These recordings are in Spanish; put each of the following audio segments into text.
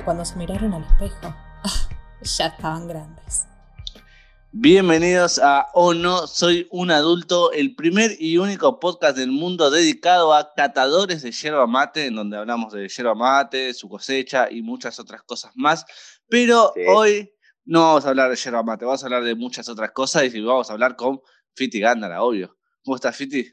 que cuando se miraron al espejo ya estaban grandes. Bienvenidos a Oh No, soy un adulto, el primer y único podcast del mundo dedicado a catadores de yerba mate, en donde hablamos de yerba mate, su cosecha y muchas otras cosas más. Pero Sí. hoy no vamos a hablar de yerba mate, vamos a hablar de muchas otras cosas y vamos a hablar con Fiti Gándara, obvio. ¿Cómo estás, Fiti?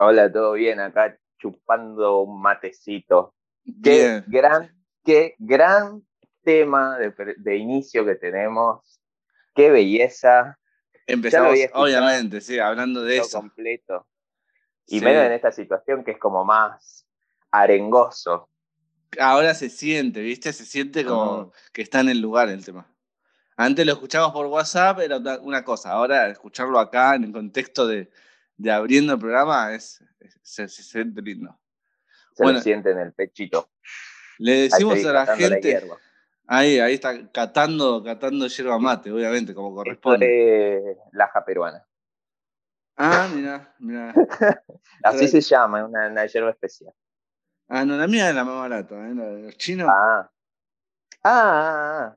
Hola, ¿todo bien? Acá chupando un matecito. Qué Bien. gran, qué gran tema de, inicio que tenemos. Qué belleza. Empezamos, obviamente, sí, hablando de eso. completo. Y Sí. menos en esta situación que es como más arengoso. Ahora se siente, ¿viste? Se siente como que está en el lugar el tema. Antes lo escuchábamos por WhatsApp, era una cosa. Ahora escucharlo acá en el contexto de, de abriendo el programa es, es- se, se siente lindo. Se Bueno. lo siente en el pechito. Le decimos a la gente, ahí, ahí está catando, catando yerba mate, obviamente, como Esto corresponde. es laja peruana. Ah, mira, mira. Así se llama, es una, una hierba especial. Ah, no, la mía es la más barata, ¿eh? La de los chinos. Ah. Ah, ah, ah.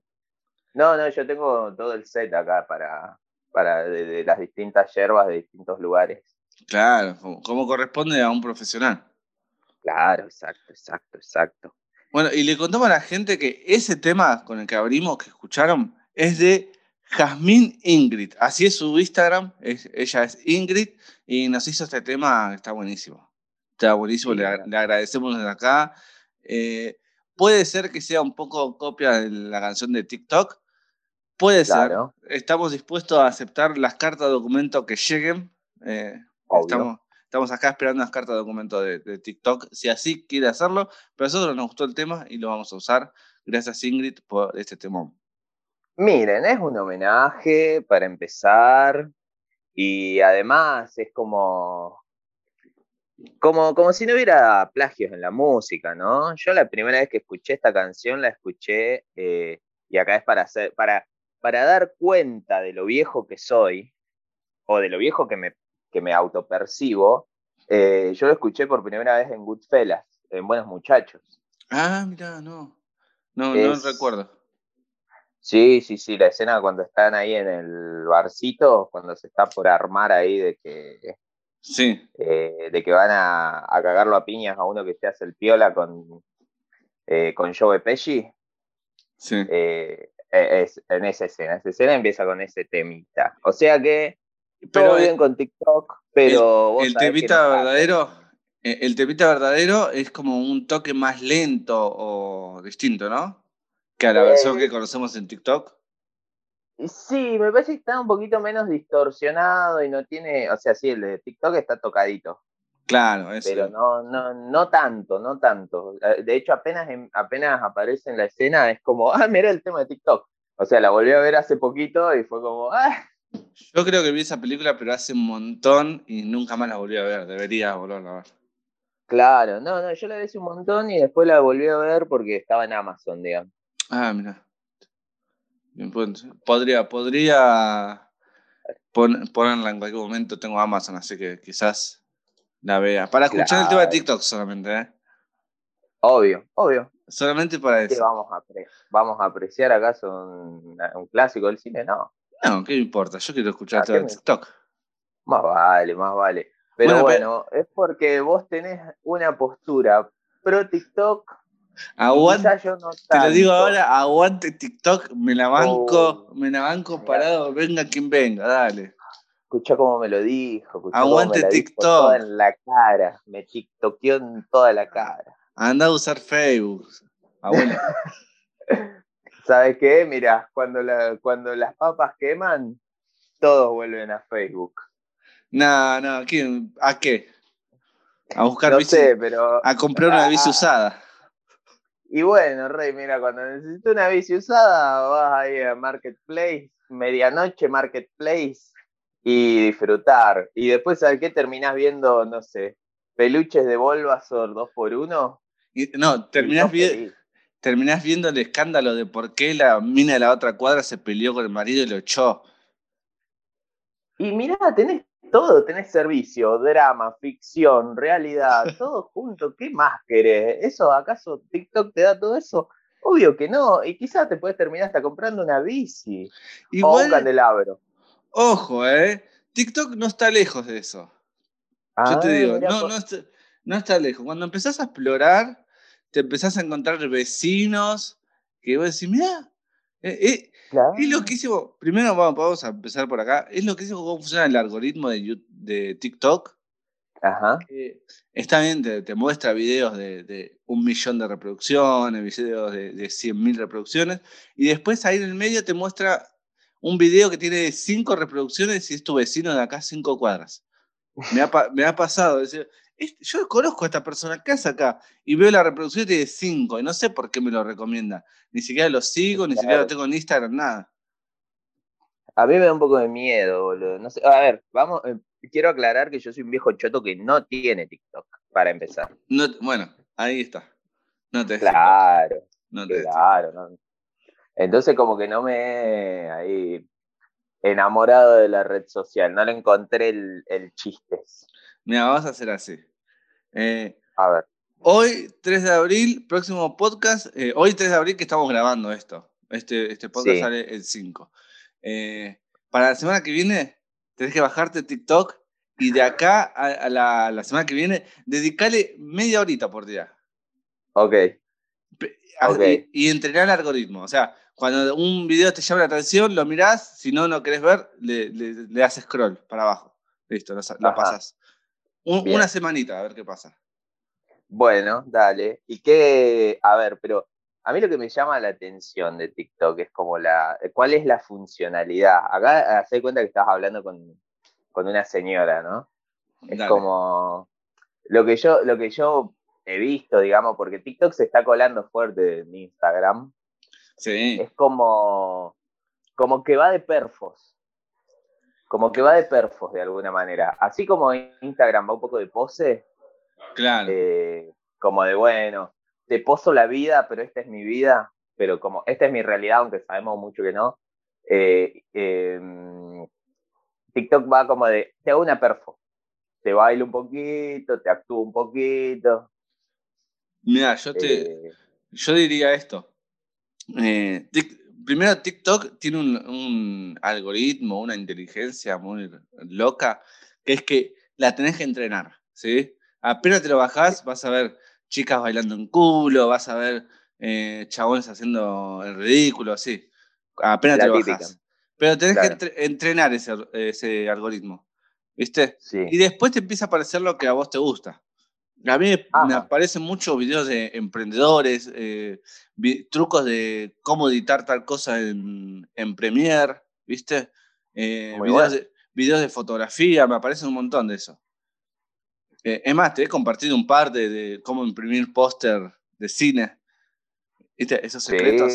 No, no, yo tengo todo el set acá para, para de, de las distintas hierbas de distintos lugares. Claro, como, como corresponde a un profesional. Claro, exacto, exacto, exacto. Bueno, y le contamos a la gente que ese tema con el que abrimos, que escucharon, es de Jazmín Ingrid. Así es su Instagram, es- ella es Ingrid y nos hizo este tema, está buenísimo. Está buenísimo, le, agradecemos desde acá. Eh, puede ser que sea un poco copia de la canción de TikTok, puede Claro. ser. Estamos dispuestos a aceptar las cartas de documento que lleguen. eh, estamos, estamos acá esperando las cartas de documento de, TikTok, si así quiere hacerlo. Pero a nosotros nos gustó el tema y lo vamos a usar. Gracias, Ingrid, por este temón. Miren, es un homenaje para empezar y además es como, como, como si no hubiera plagios en la música, ¿no? Yo la primera vez que escuché esta canción la escuché eh, y acá es para para, para dar cuenta de lo viejo que soy o de lo viejo que me, que me autopercibo. eh, yo lo escuché por primera vez en Goodfellas, en Buenos Muchachos. Ah, mira, no. No, no recuerdo. Sí, sí, sí, la escena cuando están ahí en el barcito, cuando se está por armar ahí de que, Sí, eh, de que van a, a cagarlo a piñas a uno que se hace el piola con, eh, con Joe Pesci, sí. eh, es, en esa escena, esa escena empieza con ese temita. O sea que Pero todo el- bien con TikTok, pero el que temita no verdadero, eh, el temita verdadero es como un toque más lento o distinto, ¿no? Que a la Eh, versión que conocemos en TikTok. Sí, me parece que está un poquito menos distorsionado y no tiene, o sea, sí, el de TikTok está tocadito. Claro, eso. pero no, no, no tanto, no tanto. Eh, De hecho, apenas, en- apenas aparece en la escena, es como, ah, mira el tema de TikTok. O sea, la volví a ver hace poquito y fue como, ah, Yo creo que vi esa película, pero hace un montón y nunca más la volví a ver. Debería volverla a ver. claro, no, no, yo la vi hace un montón y después la volví a ver porque estaba en Amazon, digamos. Ah, mira. Pues, Podría, podría pon- ponerla en cualquier momento. Tengo Amazon, así que quizás la vea. Para escuchar el tema de Claro. TikTok solamente, ¿eh? Obvio, obvio. Solamente para ¿Qué eso. vamos a, apre- vamos a apreciar acaso un, un clásico del cine? No, No, ¿qué me importa? Yo quiero escuchar Ah, el tema ¿qué de me- TikTok. más vale, más vale. Pero Bueno, bueno, es porque vos tenés una postura pro TikTok. Aguante, yo no te lo digo ahora, aguante TikTok, me la banco, Oh, me la banco mirá. parado, venga quien venga, dale. Escuchá cómo me lo dijo. Aguante me la dijo TikTok. toda en la cara. Me tiktokeó en toda la cara. Anda a usar Facebook. Abuelo. ¿Sabes qué? Mira, cuando, la, cuando las papas queman, todos vuelven a Facebook. no, no, ¿quién- ¿a qué? A buscar No bici, sé, pero. a comprar una bici Ah, usada. Y bueno, Rey, mira, cuando necesitas una bici usada, vas ahí a Marketplace, medianoche Marketplace, y disfrutar. Y después, ¿sabes qué? Terminás viendo, no sé, peluches de Bulbasaur 2x1. Y- no, terminás, y vi- sos feliz. Terminás viendo el escándalo de por qué la mina de la otra cuadra se peleó con el marido y lo echó. Y mirá, tenés todo, tenés servicio, drama, ficción, realidad, todo junto. ¿Qué más querés? ¿Eso acaso TikTok te da todo eso? Obvio que no. Y quizás te puedes terminar hasta comprando una bici o un candelabro. Ojo, ¿eh? TikTok no está lejos de eso. Yo te ah, digo, no, no, está, no está lejos. Cuando empezás a explorar, te empezás a encontrar vecinos que vos decís, mira, eh, eh, es loquísimo. Primero vamos, a empezar por acá. Es loquísimo cómo funciona el algoritmo de, de TikTok. Ajá. está bien, te, muestra videos de, un millón de reproducciones, videos de, de 100.000 reproducciones, y después ahí en el medio te muestra un video que tiene cinco reproducciones y es tu vecino de acá cinco cuadras. Me ha, me ha pasado. Decir, yo conozco a esta persona, ¿qué hace acá? Y veo la reproducción y tiene 5, y no sé por qué me lo recomienda. Ni siquiera lo sigo, ni siquiera lo tengo en Instagram, nada. A mí me da un poco de miedo, boludo. No sé. A ver, vamos, eh, quiero aclarar que yo soy un viejo choto que no tiene TikTok, para empezar. No, bueno, ahí está. No te Claro. No te claro. Entonces como que no me he ahí enamorado de la red social, no le encontré el, el chiste. Mira, vamos a hacer así. Eh, a ver. Hoy, 3 de abril, próximo podcast. Eh, hoy, 3 de abril, que estamos grabando esto. Este, este podcast sale el 5. Eh, para la semana que viene, tenés que bajarte TikTok y de acá a, la, semana que viene, dedicarle media horita por día. Ok. okay. Y, entrenar el algoritmo. O sea, cuando un video te llama la atención, lo mirás. Si no, no querés ver, le, le, haces scroll para abajo. Listo, lo, pasas una semanita, a ver qué pasa. Bueno, dale. Y qué, a ver, pero a mí lo que me llama la atención de TikTok es como la, ¿cuál es la funcionalidad? Acá hace cuenta que estás hablando con, una señora, ¿no? Es como lo que yo, lo que yo he visto, digamos, porque TikTok se está colando fuerte en Instagram. Sí. Es como, como que va de perfos como que va de perfos de alguna manera. Así como Instagram va un poco de pose. Claro. Eh, como de, bueno, te poso la vida, pero esta es mi vida, pero como esta es mi realidad, aunque sabemos mucho que no. Eh, em, TikTok va como de, te hago una perfo. Te bailo un poquito, te actúo un poquito. Mira, yo te. Eh, yo diría esto primero TikTok tiene un, algoritmo, una inteligencia muy loca, que es que la tenés que entrenar, ¿sí? Apenas te lo bajás, vas a ver chicas bailando en culo, vas a ver eh, chabones haciendo el ridículo, así. Apenas te lo bajás. Pero tenés que entrenar ese, algoritmo, ¿viste? Y después te empieza a aparecer lo que a vos te gusta. A mí me aparecen muchos videos de emprendedores, eh, trucos de cómo editar tal cosa en, Premiere, ¿viste? Eh, videos, de, fotografía, me aparecen un montón de eso. Eh, es más, te he compartido un par de, cómo imprimir póster de cine. ¿Viste? Esos secretos.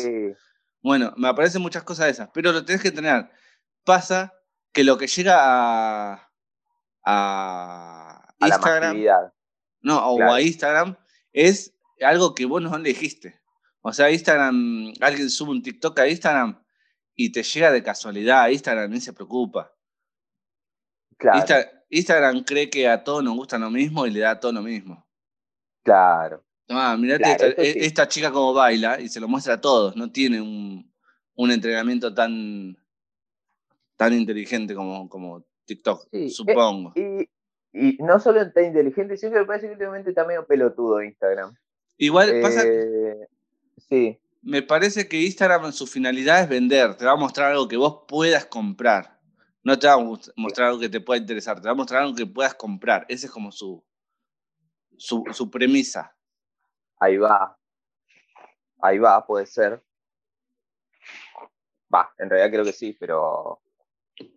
Bueno, me aparecen muchas cosas de esas, pero lo tenés que tener. Pasa que lo que llega a, a, Instagram no, o a Instagram, es algo que vos no elegiste. O sea, Instagram, alguien sube un TikTok a Instagram y te llega de casualidad. Instagram ni se preocupa. Claro. Instagram cree que a todos nos gusta lo mismo y le da todo lo mismo. Claro. Ah, mirate esta, chica como baila y se lo muestra a todos. No tiene un, entrenamiento tan, tan inteligente como, como TikTok, eh, supongo. Y no solo está inteligente, sino que me parece que últimamente está medio pelotudo Instagram. Igual pasa. Eh, sí. Me parece que Instagram su finalidad es vender. Te va a mostrar algo que vos puedas comprar. No te va a mostrar algo que te pueda interesar. Te va a mostrar algo que puedas comprar. Esa es como su, su, su premisa. Ahí va. Ahí va, puede ser. Va, en realidad creo que sí, pero.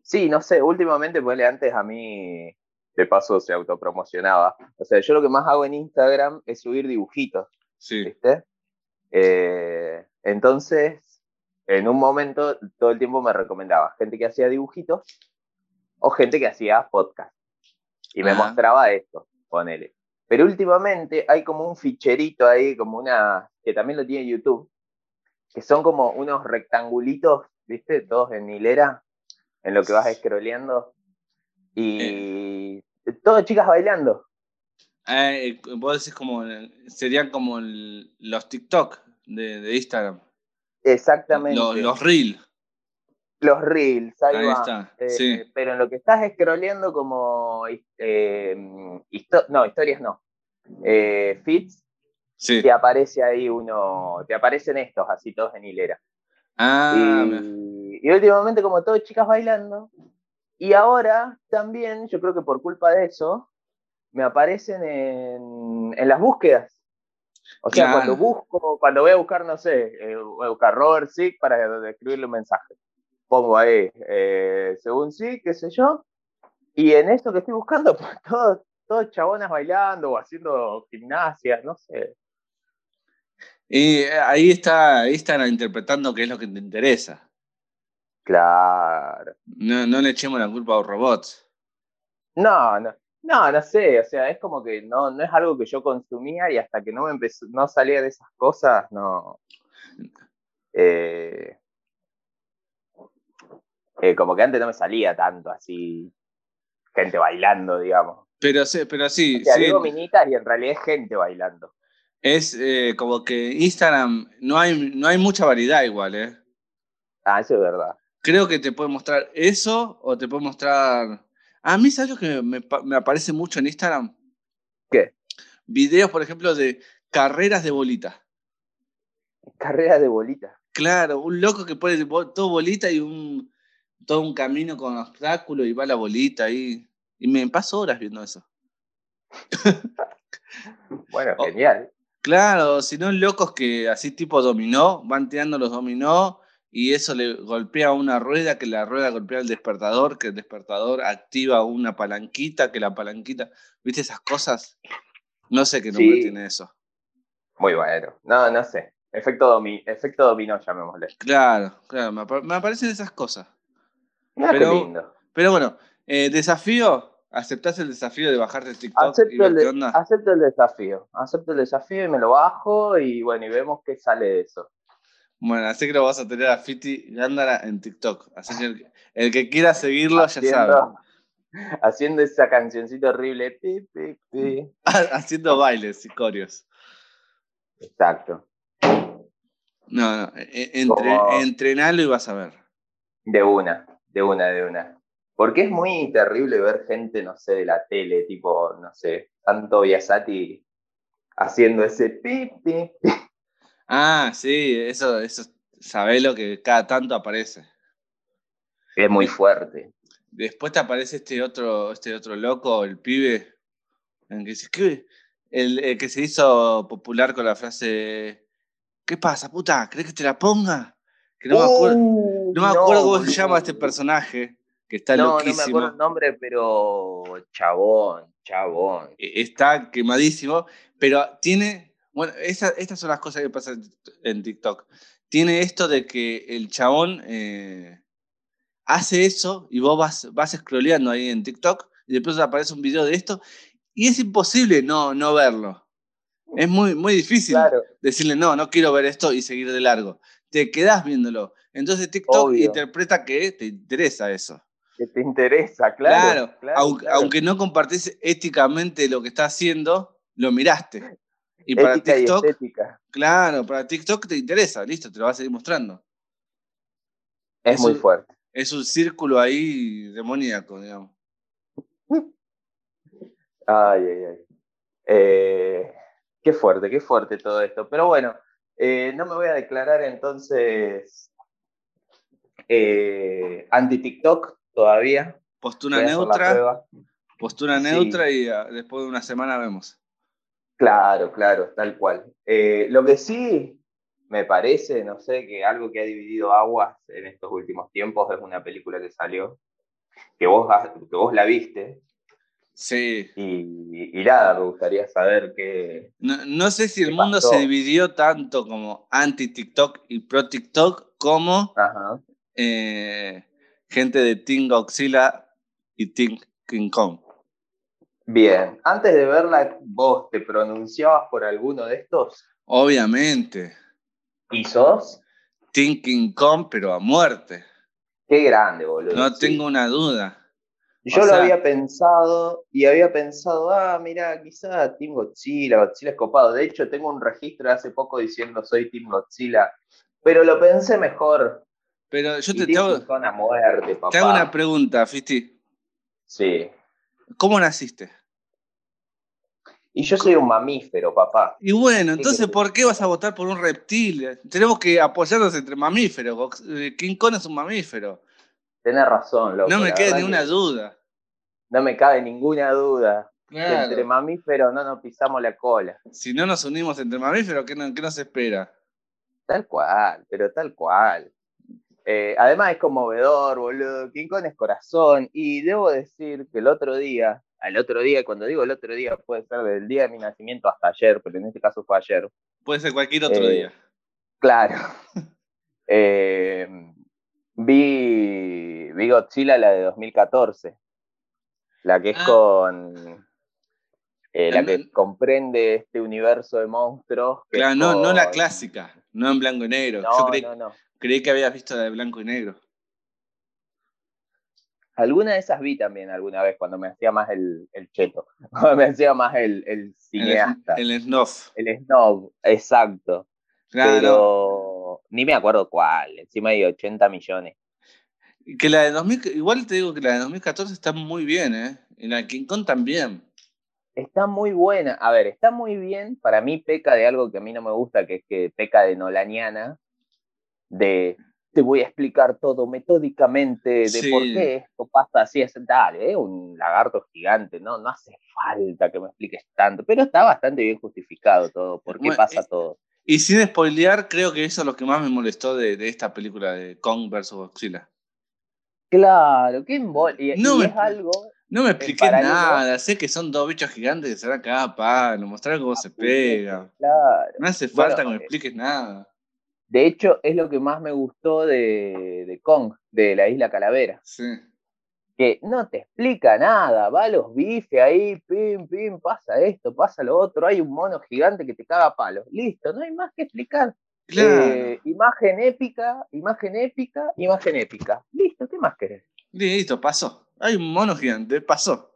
Sí, no sé, últimamente, pues antes a mí de paso se autopromocionaba. O sea, yo lo que más hago en Instagram es subir dibujitos. Sí. ¿Viste? Eh, entonces, en un momento, todo el tiempo me recomendaba gente que hacía dibujitos o gente que hacía podcast. Y me mostraba esto, ponele. Pero últimamente hay como un ficherito ahí, como una, que también lo tiene YouTube, que son como unos rectangulitos, ¿viste? Todos en hilera, en lo que vas scrolleando Y todo chicas bailando. Eh, vos decís como, serían como los TikTok de, Instagram. Exactamente. Los, los Reels. Los Reels, ahí, está. Eh, pero en lo que estás scrolleando como... Eh, no, historias no. Eh, feeds, sí. te aparece ahí uno, te aparecen estos así todos en hilera. Ah, y, y últimamente como todas chicas bailando, y ahora también, yo creo que por culpa de eso, me aparecen en, las búsquedas. O sea, cuando busco, cuando voy a buscar, no sé, eh, voy a buscar Robert Sick para escribirle un mensaje. Pongo ahí, eh, según sí, qué sé yo. Y en eso que estoy buscando, pues todos, todos chabonas bailando o haciendo gimnasia, no sé. Y eh, ahí está, ahí están interpretando qué es lo que te interesa. Claro. No, no le echemos la culpa a los robots. No, no. No, no sé, o sea, es como que no, no es algo que yo consumía y hasta que no me empezó, no salía de esas cosas, no. Eh, eh, como que antes no me salía tanto así, gente bailando, digamos. Pero sí, pero sí. O sea, digo minitas y en realidad es gente bailando. Es eh, como que Instagram no hay, no hay mucha variedad igual, ¿eh? Ah, eso es verdad. Creo que te puede mostrar eso o te puede mostrar a mí, ¿sabes lo que me, aparece mucho en Instagram? ¿Qué? Videos, por ejemplo, de carreras de bolita. Carreras de bolita. Claro, un loco que pone todo bolita y un todo un camino con obstáculos y va la bolita ahí. Y me paso horas viendo eso. bueno, genial. claro, si no, locos que así tipo dominó, van tirando los dominó y eso le golpea una rueda, que la rueda golpea el despertador, que el despertador activa una palanquita, que la palanquita, ¿viste esas cosas? No sé qué nombre tiene eso. Muy bueno, no, no sé. Efecto, domi efecto dominó, llamémosle. Claro, claro, me, aparecen esas cosas. pero, qué lindo. Pero bueno, eh, desafío, ¿aceptás el desafío de bajarte TikTok acepto el, qué Acepto el desafío, acepto el desafío y me lo bajo y bueno, y vemos qué sale de eso. Bueno, así que lo vas a tener a Fiti Gándara en TikTok. Así que el, que quiera seguirlo ya sabe. Haciendo esa cancioncita horrible. haciendo bailes y corios. Exacto. No, no. E, e, entrenalo y vas a ver. De una, de una, de una. Porque es muy terrible ver gente, no sé, de la tele, tipo, no sé, tanto Biasati haciendo ese pi, pi, pi. Ah, sí, eso, eso, lo que cada tanto aparece. Es muy fuerte. Después te aparece este otro, este otro loco, el pibe, en que se El, que se hizo popular con la frase ¿Qué pasa, puta? ¿Crees que te la ponga? Que no, me acuerdo, no me acuerdo cómo se llama este personaje, que está loquísimo. No me acuerdo el nombre, pero chabón, chabón. E, está quemadísimo, pero tiene bueno, estas son las cosas que pasan en TikTok. Tiene esto de que el chabón eh, hace eso y vos vas, vas scrolleando ahí en TikTok y después aparece un video de esto y es imposible no, no verlo. Es muy, muy difícil decirle, no, no quiero ver esto y seguir de largo. Te quedás viéndolo. Entonces TikTok interpreta que te interesa eso. Que te interesa, claro. Claro, aunque, no compartís éticamente lo que está haciendo, lo miraste. Y para TikTok, claro, para TikTok te interesa, listo, te lo vas a seguir mostrando. Es, muy fuerte. Es un círculo ahí demoníaco, digamos. Ay, ay, ay. Eh, qué fuerte, qué fuerte todo esto. Pero bueno, eh, no me voy a declarar entonces eh, anti-TikTok todavía. Postura neutra. Postura neutra y ah, después de una semana vemos. Claro, claro, tal cual. Eh, lo que sí me parece, no sé, que algo que ha dividido aguas en estos últimos tiempos es una película que salió, que vos, que vos la viste. Sí. Y, nada, me gustaría saber qué. No, sé si el mundo se dividió tanto como anti-TikTok y pro-TikTok como eh, gente de Team Godzilla y Team King Kong. Bien, antes de verla, ¿vos te pronunciabas por alguno de estos? Obviamente. ¿Y sos? Thinking Kong, pero a muerte. Qué grande, boludo. No tengo una duda. Yo O lo había pensado y había pensado, ah, mira, quizá Team Godzilla, Godzilla es copado. De hecho, tengo un registro de hace poco diciendo soy Team Godzilla, pero lo pensé mejor. Pero yo Y te, te hago, muerte, papá. te hago una pregunta, Fisti. Sí. ¿Cómo naciste? Y yo soy un mamífero, papá. Y bueno, ¿Qué entonces? ¿por qué vas a votar por un reptil? Tenemos que apoyarnos entre mamíferos. Eh, King Kong es un mamífero. Tenés razón, loco. No me queda ninguna que duda. No me cabe ninguna duda. que entre mamíferos no nos pisamos la cola. Si no nos unimos entre mamíferos, ¿qué, no- qué nos espera? Tal cual, pero tal cual. Eh, además es conmovedor, boludo. King Kong es corazón. Y debo decir que el otro día, al otro día, cuando digo el otro día, puede ser del día de mi nacimiento hasta ayer, pero en este caso fue ayer. Puede ser cualquier otro Eh, día. Claro. Eh, vi, vi Godzilla, la de 2014. La que es Ah. con. eh, la que comprende este universo de monstruos. Claro, no, no la clásica, no en blanco y negro. Yo No, creí, no, no. Creí que habías visto la de blanco y negro. Alguna de esas vi también alguna vez cuando me hacía más el, el cheto, cuando me hacía más el, el El, cineasta, el, el snuff. snob, exacto. Claro. Pero ni me acuerdo cuál, encima hay 80 millones. Que la de 2000, igual te digo que la de 2014 está muy bien, ¿eh? Y la de King Kong también. Está muy buena, a ver, está muy bien, para mí peca de algo que a mí no me gusta, que es que peca de nolaniana, de te voy a explicar todo metódicamente de Sí. por qué esto pasa así, es dale, es un lagarto gigante, no, no hace falta que me expliques tanto, pero está bastante bien justificado todo, por qué Bueno, pasa eh, todo. Y sin spoilear, creo que eso es lo que más me molestó de, de esta película de Kong vs. Godzilla. Claro, qué embol. Y, No y me- es algo. No me expliqué nada, sé que son dos bichos gigantes que se van a cagar a palo, mostrar cómo se pegan. Claro. No hace Bueno, falta que me eh, expliques nada. De hecho, es lo que más me gustó de, de Kong, de la Isla Calavera. Sí. Que no te explica nada, va a los bifes ahí, pim, pim, pasa esto, pasa lo otro, hay un mono gigante que te caga a palos. Listo, no hay más que explicar. Claro. Eh, imagen épica, imagen épica, imagen épica. Listo, ¿qué más querés? Listo, pasó. Hay un mono gigante, pasó.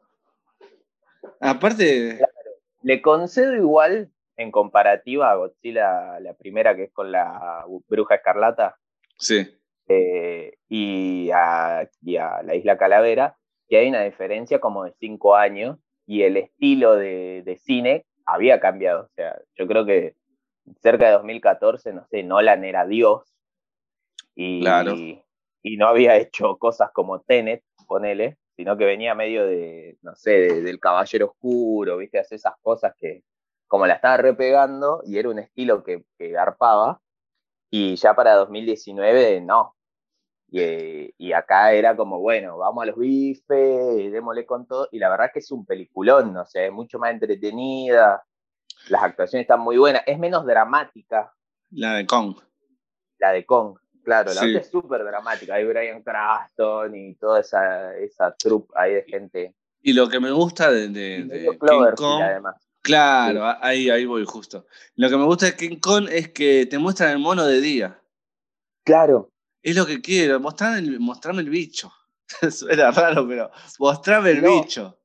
Aparte, Le concedo igual, en comparativa a Godzilla, la primera que es con la bruja escarlata, sí. eh, y, a, y a la Isla Calavera, que hay una diferencia como de cinco años y el estilo de, de cine había cambiado. O sea, yo creo que cerca de 2014, no sé, Nolan era Dios y, Claro. y no había hecho cosas como Tenet, ponele, sino que venía medio de, no sé, de- del Caballero Oscuro, viste, hacer esas cosas que como la estaba repegando y era un estilo que, que garpaba, y ya para 2019 no. Y, eh, y acá era como, bueno, vamos a los bifes, démosle con todo, y la verdad que es un peliculón, no sé, es mucho más entretenida, las actuaciones están muy buenas, es menos dramática La de Kong. la de Kong, claro, la Sí. otra es súper dramática, hay Brian Cranston y toda esa, esa troupe ahí de gente. Y lo que me gusta de, de- de King Kong, además. Claro, ahí, ahí voy justo. Lo que me gusta de King Kong es que te muestran el mono de día. Claro, Es lo que quiero, mostrame el, mostrame el bicho. Suena raro, pero mostrame el No. bicho.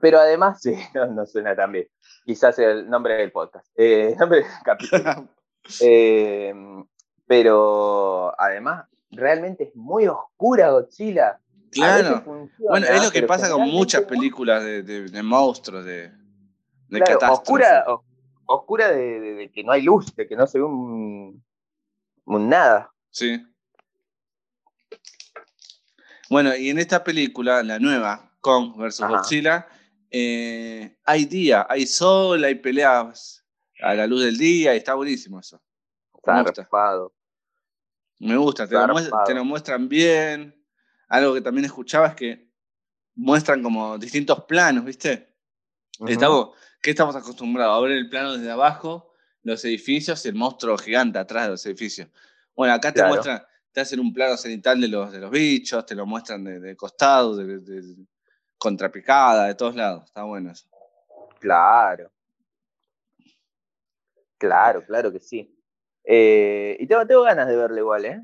pero además, sí, no, no suena tan bien. Quizás el nombre del podcast, eh, nombre del capítulo. Eh, pero además, realmente es muy oscura Godzilla. Claro. funciona, Bueno, es lo que pasa con muchas películas de, de- de monstruos, de, de Claro, catástrofe. oscura, oscura de, de- de que no hay luz, de que no se ve un, un nada. Sí. Bueno, y en esta película, la nueva, Kong vs. Godzilla, eh, hay día, hay sol, hay peleas a la luz del día, y está buenísimo eso. Me gusta. Me gusta, te lo, te muestran bien. Algo que también escuchaba es que muestran como distintos planos, ¿viste? Ujú. Estamos, ¿Qué estamos acostumbrados? A ver el plano desde abajo, los edificios el monstruo gigante atrás de los edificios. Bueno, acá te Claro. muestran, te hacen un plano cenital de los, de los bichos, te lo muestran de, de costado, de, de- de- contrapicada, de todos lados. Está bueno eso. Claro. Claro, claro que sí. Eh, y tengo, tengo ganas de verlo igual, ¿eh?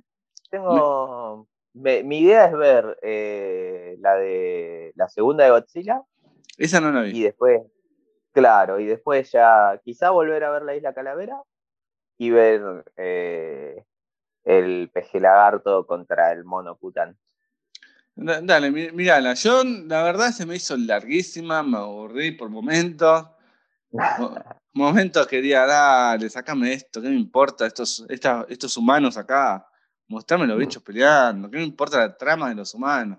Tengo. mi idea es ver eh, la de la segunda de Godzilla. Esa no la vi. Y después, claro, y después ya quizá volver a ver la Isla Calavera y ver eh, el peje lagarto contra el mono Pután. Dale, mirala. Yo, la verdad, se me hizo larguísima, me aburrí por momentos. momentos quería, dale, sacame esto, ¿qué me importa? Estos, estos humanos acá, mostrarme los bichos peleando, ¿qué me importa la trama de los humanos?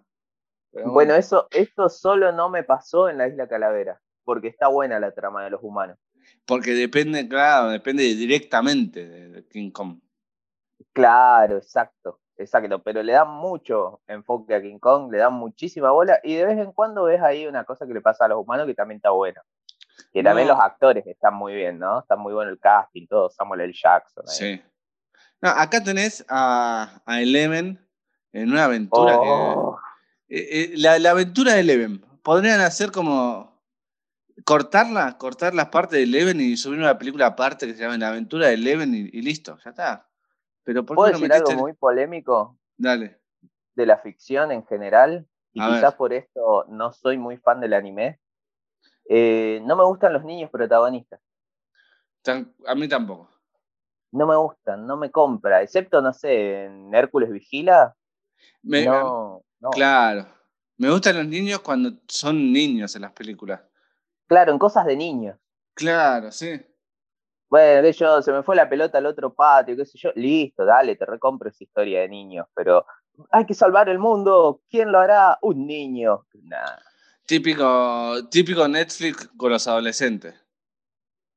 bueno, eso, esto solo no me pasó en la Isla Calavera, porque está buena la trama de los humanos. Porque depende, claro, depende directamente de King Kong. Claro, exacto. Exacto, pero le dan mucho enfoque a King Kong, le dan muchísima bola y de vez en cuando ves ahí una cosa que le pasa a los humanos que también está bueno. Que también los actores están muy bien, ¿no? Está muy bueno el casting, todo, Samuel L. Jackson. Sí. No, acá tenés a, a, Eleven en una aventura que. Oh. Eh, eh, la, la, aventura de Eleven. Podrían hacer como. Cortarla, cortar las partes de Eleven y subir una película aparte que se llama La aventura de Eleven y, y listo, ya está. Pero ¿por ¿Puedo decir algo muy polémico? Dale. De la ficción en general, y quizás por esto no soy muy fan del anime. Eh, no me gustan los niños protagonistas. a mí tampoco. No me gustan, no me compra, excepto, no sé, en Hércules Vigila. no, Claro. Me gustan los niños cuando son niños en las películas. Claro, en cosas de niños. Claro, sí bueno, yo, se me fue la pelota al otro patio, qué sé yo, listo, dale, te recompro esa historia de niños, pero hay que salvar el mundo, ¿quién lo hará? Un niño. Típico, típico Netflix con los adolescentes.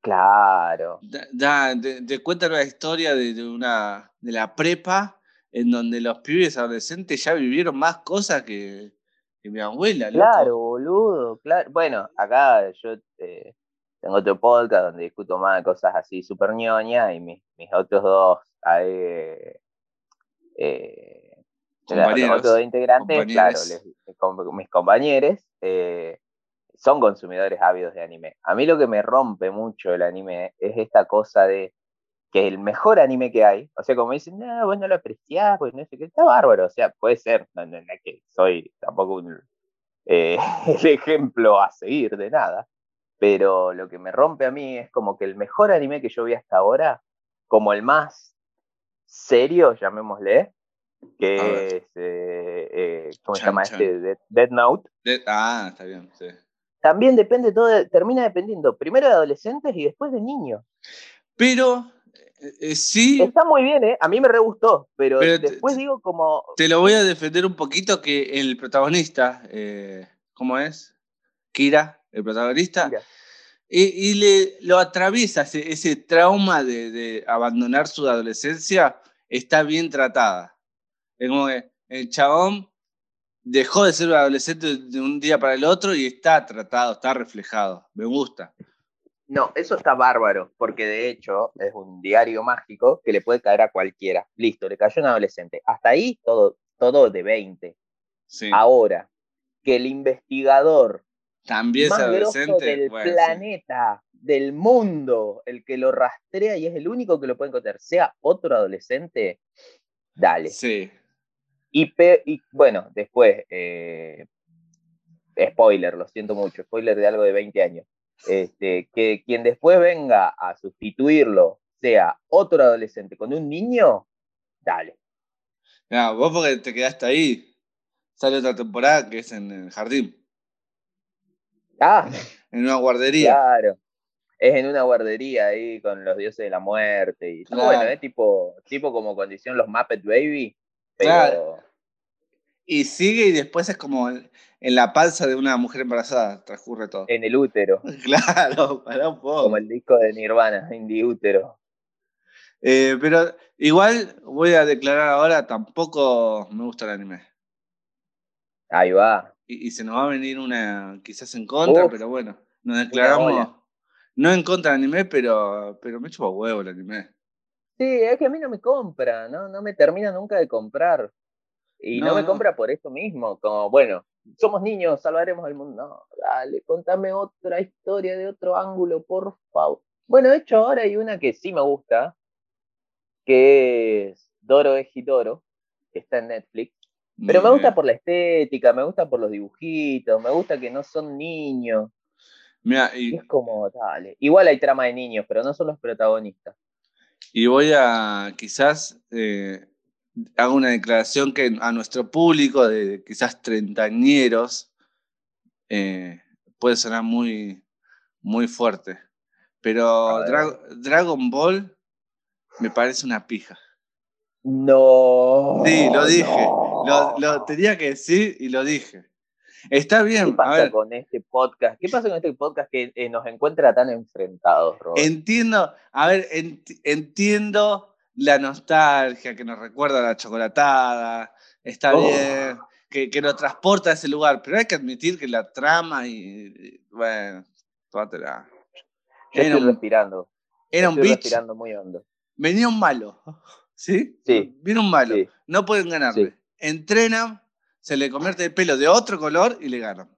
Claro. Da, te, cuenta una historia de, una, de la prepa en donde los pibes adolescentes ya vivieron más cosas que, mi abuela. Claro, boludo. Claro. Bueno, acá yo eh, tengo otro podcast donde discuto más de cosas así súper ñoña y mis, mis otros dos eh, eh, los otros dos integrantes, claro, mis compañeros eh, son consumidores ávidos de anime. A mí lo que me rompe mucho el anime es esta cosa de que el mejor anime que hay, o sea, como dicen, no, vos no lo apreciás, pues no sé qué, está bárbaro, o sea, puede ser, no, no, no que soy tampoco un, el ejemplo a seguir de nada, pero lo que me rompe a mí es como que el mejor anime que yo vi hasta ahora, como el más serio, llamémosle, que es, eh, eh, ¿cómo se llama este? Dead, Note. ah, está bien, sí. También depende todo, termina dependiendo primero de adolescentes y después de niños. Pero eh, sí. Está muy bien, ¿eh? A mí me re gustó, pero, después digo como. Te lo voy a defender un poquito que el protagonista, ¿cómo es? Kira, el protagonista, y, le, lo atraviesa ese, trauma de, abandonar su adolescencia, está bien tratada. Es como que el chabón dejó de ser un adolescente de un día para el otro y está tratado, está reflejado. Me gusta. No, eso está bárbaro, porque de hecho es un diario mágico que le puede caer a cualquiera. Listo, le cayó un adolescente. Hasta ahí todo, todo de 20. Ahora, que el investigador también más adolescente. del planeta, del mundo, el que lo rastrea y es el único que lo puede encontrar, sea otro adolescente, dale. Sí. Y, bueno, después, eh, spoiler, lo siento mucho, spoiler de algo de 20 años. Este, que quien después venga a sustituirlo sea otro adolescente con un niño, dale. No, vos porque te quedaste ahí. Sale otra temporada que es en el jardín. Ah, en una guardería. Claro. Es en una guardería ahí con los dioses de la muerte. Y bueno, es tipo, tipo como condición los Muppet Baby. Claro. Y sigue y después es como en la panza de una mujer embarazada, transcurre todo. En el útero. Claro, para un poco. Como el disco de Nirvana, Indie Útero. Eh, pero igual voy a declarar ahora, tampoco me gusta el anime. Ahí va y, se nos va a venir una quizás en contra, pero bueno, nos declaramos no en contra del anime, pero, pero me chupa huevo el anime. Sí, es que a mí no me compra, ¿no? No me termina nunca de comprar. Y no, me compra por eso mismo, como, bueno, somos niños, salvaremos el mundo. No, dale, contame otra historia de otro ángulo, por favor. Bueno, de hecho, ahora hay una que sí me gusta, que es Doro Ejitoro, que está en Netflix, Pero me gusta por la estética, me gusta por los dibujitos, me gusta que no son niños. Mira, Y y, es como, dale. Igual hay trama de niños, pero no son los protagonistas. y voy a quizás eh, hago una declaración que a nuestro público de quizás treintañeros eh, puede sonar muy, muy fuerte. Pero. Dra- Dragon Ball me parece una pija. No. Sí, lo dije. no. Lo, lo tenía que decir y lo dije. Está ¿Qué bien, a pasa ver, con este podcast? ¿Qué pasa con este podcast que eh, nos encuentra tan enfrentados, Robert? entiendo, a ver, ent- entiendo la nostalgia que nos recuerda a la chocolatada, está Oh. bien, que, que nos transporta a ese lugar, pero hay que admitir que la trama y, bueno, tómatela. Yo Era estoy un, respirando. era un bitch, respirando muy hondo. venía un malo, ¿sí? Sí. Viene un malo, Sí. no pueden ganarle. Sí. Entrenan, se le convierte el pelo de otro color y le ganan.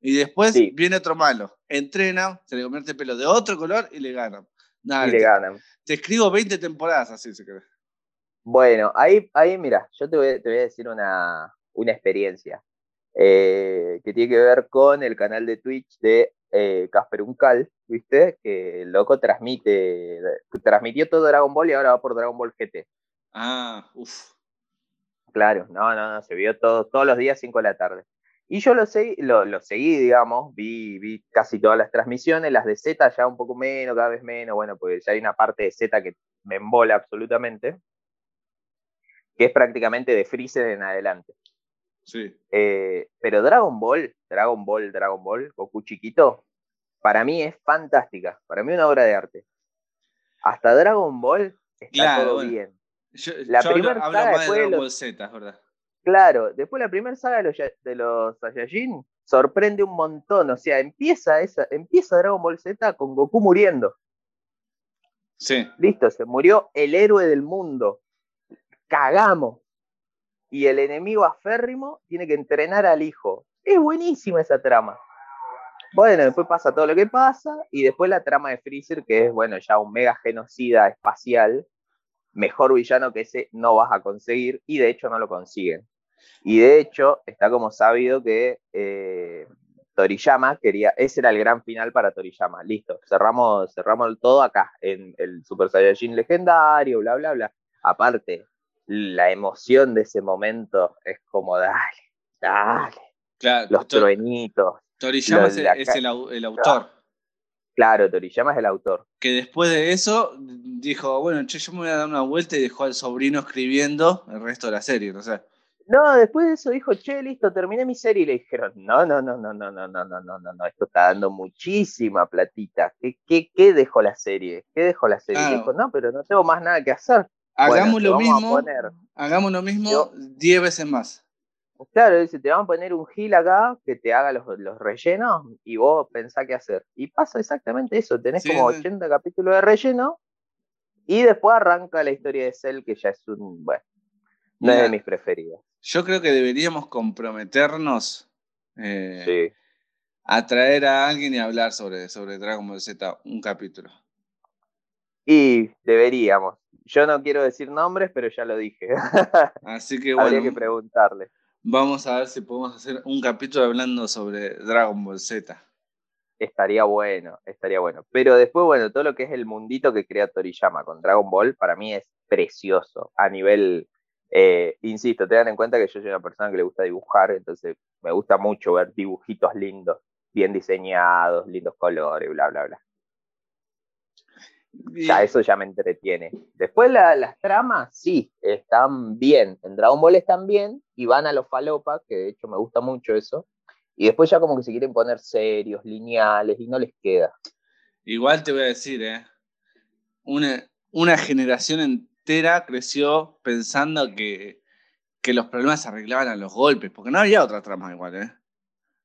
Y después Sí. viene otro malo, entrenan, se le convierte el pelo de otro color y le ganan. Dale, Y le te, ganan. te escribo 20 temporadas así, si querés. Bueno, ahí, ahí mira, yo te voy, te voy a decir una, una experiencia eh, que tiene que ver con el canal de Twitch de eh, Casper Uncal, ¿viste? Que el loco transmite, transmitió todo Dragon Ball y ahora va por Dragon Ball GT. Ah, uff. Claro, no, no, no, se vio todo, todos los días 5 de la tarde. Y yo lo, seguí, lo, lo seguí, digamos, vi, vi casi todas las transmisiones, las de Z ya un poco menos, cada vez menos, bueno, porque ya hay una parte de Z que me embola absolutamente, que es prácticamente de Freezer en adelante. Sí. Eh, pero Dragon Ball, Dragon Ball, Dragon Ball, Goku chiquito, para mí es fantástica, para mí una obra de arte. Hasta Dragon Ball está Claro, todo bueno. bien. Yo, La yo hablo, hablo más de Dragon Ball Z, es verdad. Claro, después la primera saga de los, de los Saiyajin sorprende un montón. O sea, empieza, esa, empieza Dragon Ball Z con Goku muriendo. Sí. Listo, se murió el héroe del mundo. Cagamos. Y el enemigo aférrimo tiene que entrenar al hijo. Es buenísima esa trama. Bueno, después pasa todo lo que pasa. Y después la trama de Freezer, que es, bueno, ya un mega genocida espacial. Mejor villano que ese no vas a conseguir. Y de hecho no lo consiguen. Y de hecho, está como sabido que eh, Toriyama quería, ese era el gran final para Toriyama. Listo, cerramos, cerramos todo acá, en el Super Saiyajin legendario, bla, bla, bla. Aparte, la emoción de ese momento es como, dale, dale, Claro, los To- truenitos. Toriyama es, la el, au- el autor. Claro, Toriyama es el autor. Que después de eso dijo, bueno, che, yo me voy a dar una vuelta y dejó al sobrino escribiendo el resto de la serie, no sé. No, después de eso dijo, che, listo, terminé mi serie. Y le dijeron, no, no, no, no, no, no, no, no, no, no, no, esto está dando muchísima platita. ¿Qué, qué, qué dejó la serie? ¿Qué dejó la serie? Y Claro. dijo, no, pero no tengo más nada que hacer. Hagamos te lo mismo, hagamos lo mismo Yo- 10 veces más. Claro, dice, te van a poner un gil acá que te haga los, los rellenos y vos pensá qué hacer. Y pasa exactamente eso, tenés Sí, como sí. 80 capítulos de relleno y después arranca la historia de Cell, que ya es un, bueno, no es de mis preferidos. Yo creo que deberíamos comprometernos eh, Sí. a traer a alguien y hablar sobre, sobre Dragon Ball Z un capítulo. Y deberíamos. Yo no quiero decir nombres, pero ya lo dije. Así que Habría bueno, que preguntarle. vamos a ver si podemos hacer un capítulo hablando sobre Dragon Ball Z. Estaría bueno, estaría bueno. Pero después, bueno, todo lo que es el mundito que crea Toriyama con Dragon Ball, para mí es precioso. A nivel, eh, insisto, tengan en cuenta que yo soy una persona que le gusta dibujar, entonces me gusta mucho ver dibujitos lindos, bien diseñados, lindos colores, bla, bla, bla. Ya, eso ya me entretiene. Después la- las tramas, sí, están bien. En Dragon Ball están bien y van a los falopa, que de hecho me gusta mucho eso. Y después ya como que se quieren poner serios, lineales, y no les queda. Igual te voy a decir, ¿eh? Una, una generación entera creció pensando que, que los problemas se arreglaban a los golpes, porque no había otra trama igual, ¿eh?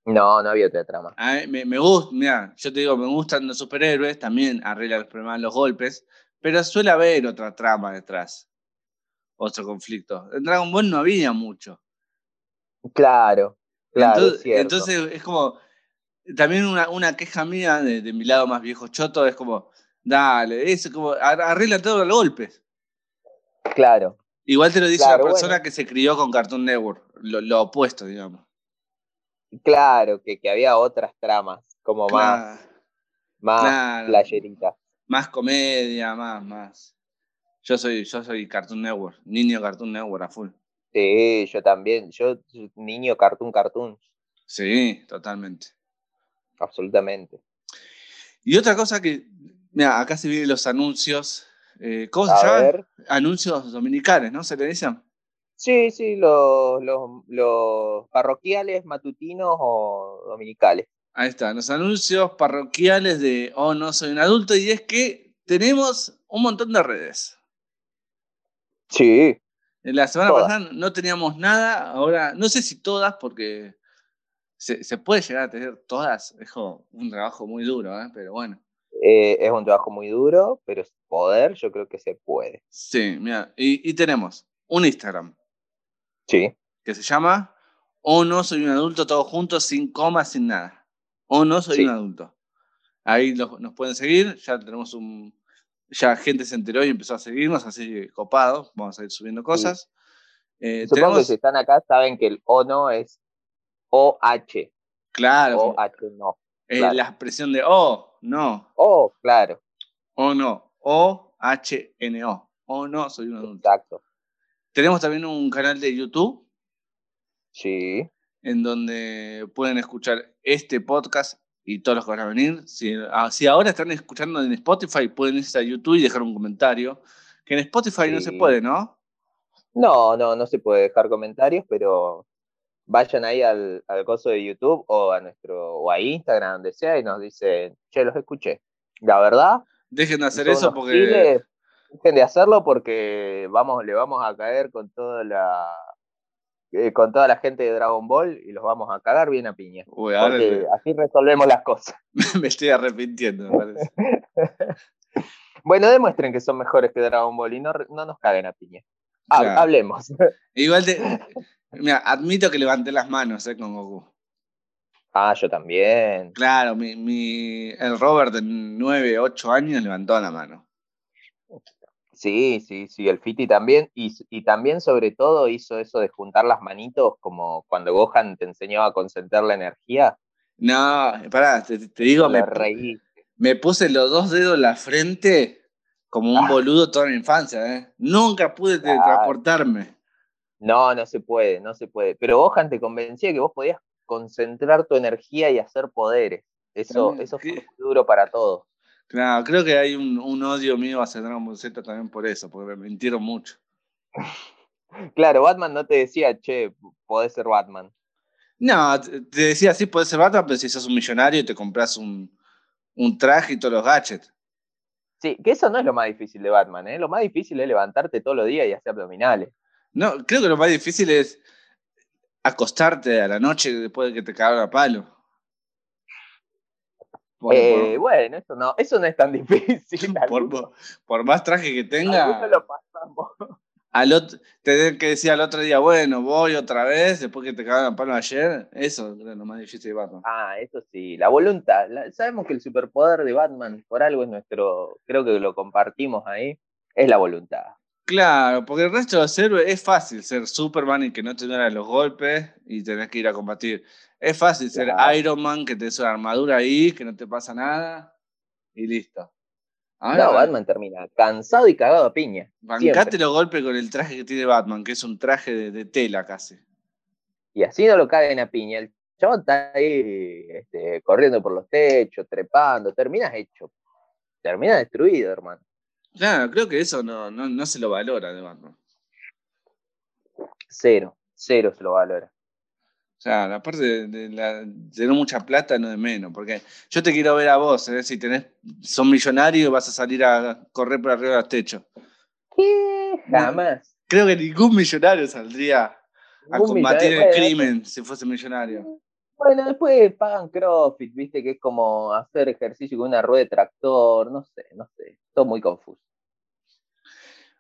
No, no había otra trama. Me, me gusta, mira, yo te digo, me gustan los superhéroes, también arreglan los problemas a los golpes, pero suele haber otra trama detrás, otro conflicto. En Dragon Ball no había mucho. Claro, claro, entonces, es cierto. entonces es como, también una, una queja mía de, de mi lado más viejo choto es como, dale, es como, ar- arregla todo a los golpes. Claro. Igual te lo dice Claro, una persona bueno. que se crió con Cartoon Network, lo, lo opuesto, digamos. Claro, que, que había otras tramas, como más, más claro. playeritas. más comedia, más, más. Yo soy, yo soy Cartoon Network, niño Cartoon Network a full. Sí, yo también. Yo, niño cartoon, cartoon, Sí, totalmente. absolutamente. Y otra cosa que, mira, acá se vienen los anuncios. Eh. Anuncios dominicales, ¿no? ¿Se le dicen? Sí, sí, los, los, los parroquiales, matutinos o dominicales. Ahí está, los anuncios parroquiales de Oh, no soy un adulto. Y es que tenemos un montón de redes. Sí, la semana Todas. pasada no teníamos nada, ahora no sé si todas, porque se, se puede llegar a tener todas. Es un trabajo muy duro, ¿eh? pero bueno. Eh, es un trabajo muy duro, pero poder yo creo que se puede. Sí, mira, y, y tenemos un Instagram Sí, que se llama O no soy un adulto, todo junto, sin coma, sin nada. O no soy Sí. un adulto. Ahí los- nos pueden seguir, ya tenemos un. Ya gente se enteró y empezó a seguirnos, así copado, vamos a ir subiendo cosas. Eh, supongo que si están acá saben que el O no es OH, claro, OH no. eh, claro. la expresión de O, no, O, claro, o no, O, H, N, O. O no soy un adulto. exacto. Tenemos también un canal de YouTube Sí, en donde pueden escuchar este podcast y todos los que van a venir. Si, ah, si ahora están escuchando en Spotify, pueden irse a YouTube y dejar un comentario. Que en Spotify no se puede, ¿no? No, no, no se puede dejar comentarios, pero vayan ahí al, al coso de YouTube o a nuestro o a Instagram, donde sea, y nos dicen, che, los escuché. La verdad, Dejen de hacer eso porque. giles, dejen de hacerlo porque vamos, le vamos a caer con toda la eh, con toda la gente de Dragon Ball y los vamos a cagar bien a piña. Uy, ahora Porque así resolvemos las cosas. me estoy arrepintiendo, me parece. Bueno, demuestren que son mejores que Dragon Ball y no, no nos caguen a piña. Hablemos. Igual te. Mira, admito que levanté las manos eh, con Goku. ah, yo también. Claro, mi, mi, el Robert de 9, 8 años levantó la mano. Sí, sí, sí, el Fiti también. Y, y también, sobre todo, hizo eso de juntar las manitos, como cuando Gohan te enseñó a concentrar la energía. No, pará, te, te digo, Me me, reí. me puse los dos dedos en la frente como un Ah. boludo toda mi infancia, ¿eh? Nunca pude teletransportarme. No, no se puede, no se puede. Pero Gohan te convencía que vos podías concentrar tu energía y hacer poderes. Eso, eso fue duro para todos. Claro, creo que hay un, un odio mío hacia Dragon Ball Z también por eso, porque me mintieron mucho. Claro, Batman no te decía, che, podés ser Batman. No, te decía, sí, puedes ser Batman, pero si sos un millonario y te compras un, un traje y todos los gadgets. Sí, que eso no es lo más difícil de Batman, ¿eh? Lo más difícil es levantarte todos los días y hacer abdominales. No, creo que lo más difícil es acostarte a la noche después de que te cagaron a palo. Por, Eh, por- bueno, eso no, eso no es tan difícil. por más traje que tenga, algunos lo pasamos. Al otro, tener que decir al otro día, bueno, voy otra vez después que te cagaron a palo ayer, eso es lo más difícil de Batman. Ah, eso sí, la voluntad. La- sabemos que el superpoder de Batman, por algo es nuestro, creo que lo compartimos ahí, es la voluntad. Claro, porque el resto de los héroes es fácil ser Superman y que no te duelen los golpes y tenés que ir a combatir. Es fácil ser. Iron Man, que tenés una armadura ahí, que no te pasa nada y listo. No, Batman termina cansado y cagado a piña. bancate los golpes con el traje que tiene Batman, que es un traje de, de tela casi. Y así no lo caguen a piña. El chabón está ahí este, corriendo por los techos, trepando, terminas hecho. Termina destruido, hermano. Claro, creo que eso no, no, no se lo valora de Batman. Cero, cero se lo valora. O sea, la parte de, de la- de tener mucha plata no es menos, porque yo te quiero ver a vos, ¿eh? si tenés, sos millonario y vas a salir a correr por arriba de los techos. ¿Qué? Jamás. Creo que ningún millonario saldría a combatir el crimen si fuese millonario. Bueno, después pagan CrossFit, viste, que es como hacer ejercicio con una rueda de tractor, no sé, no sé, todo muy confuso.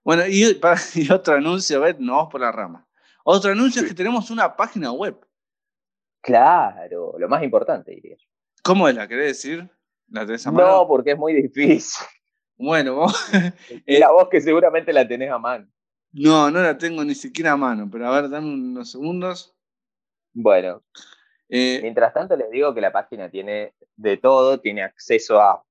Bueno, y, para- y otro anuncio, a ver, no vamos por la rama. Otro anuncio es que tenemos una página web. Claro, lo más importante, diría yo. ¿Cómo es la querés decir? ¿La tenés a mano? No, porque es muy difícil. Bueno, vos- Y la voz que seguramente la tenés a mano. No, no la tengo ni siquiera a mano, pero a ver, dame unos segundos. Bueno, Eh, mientras tanto les digo que la página tiene de todo, tiene acceso a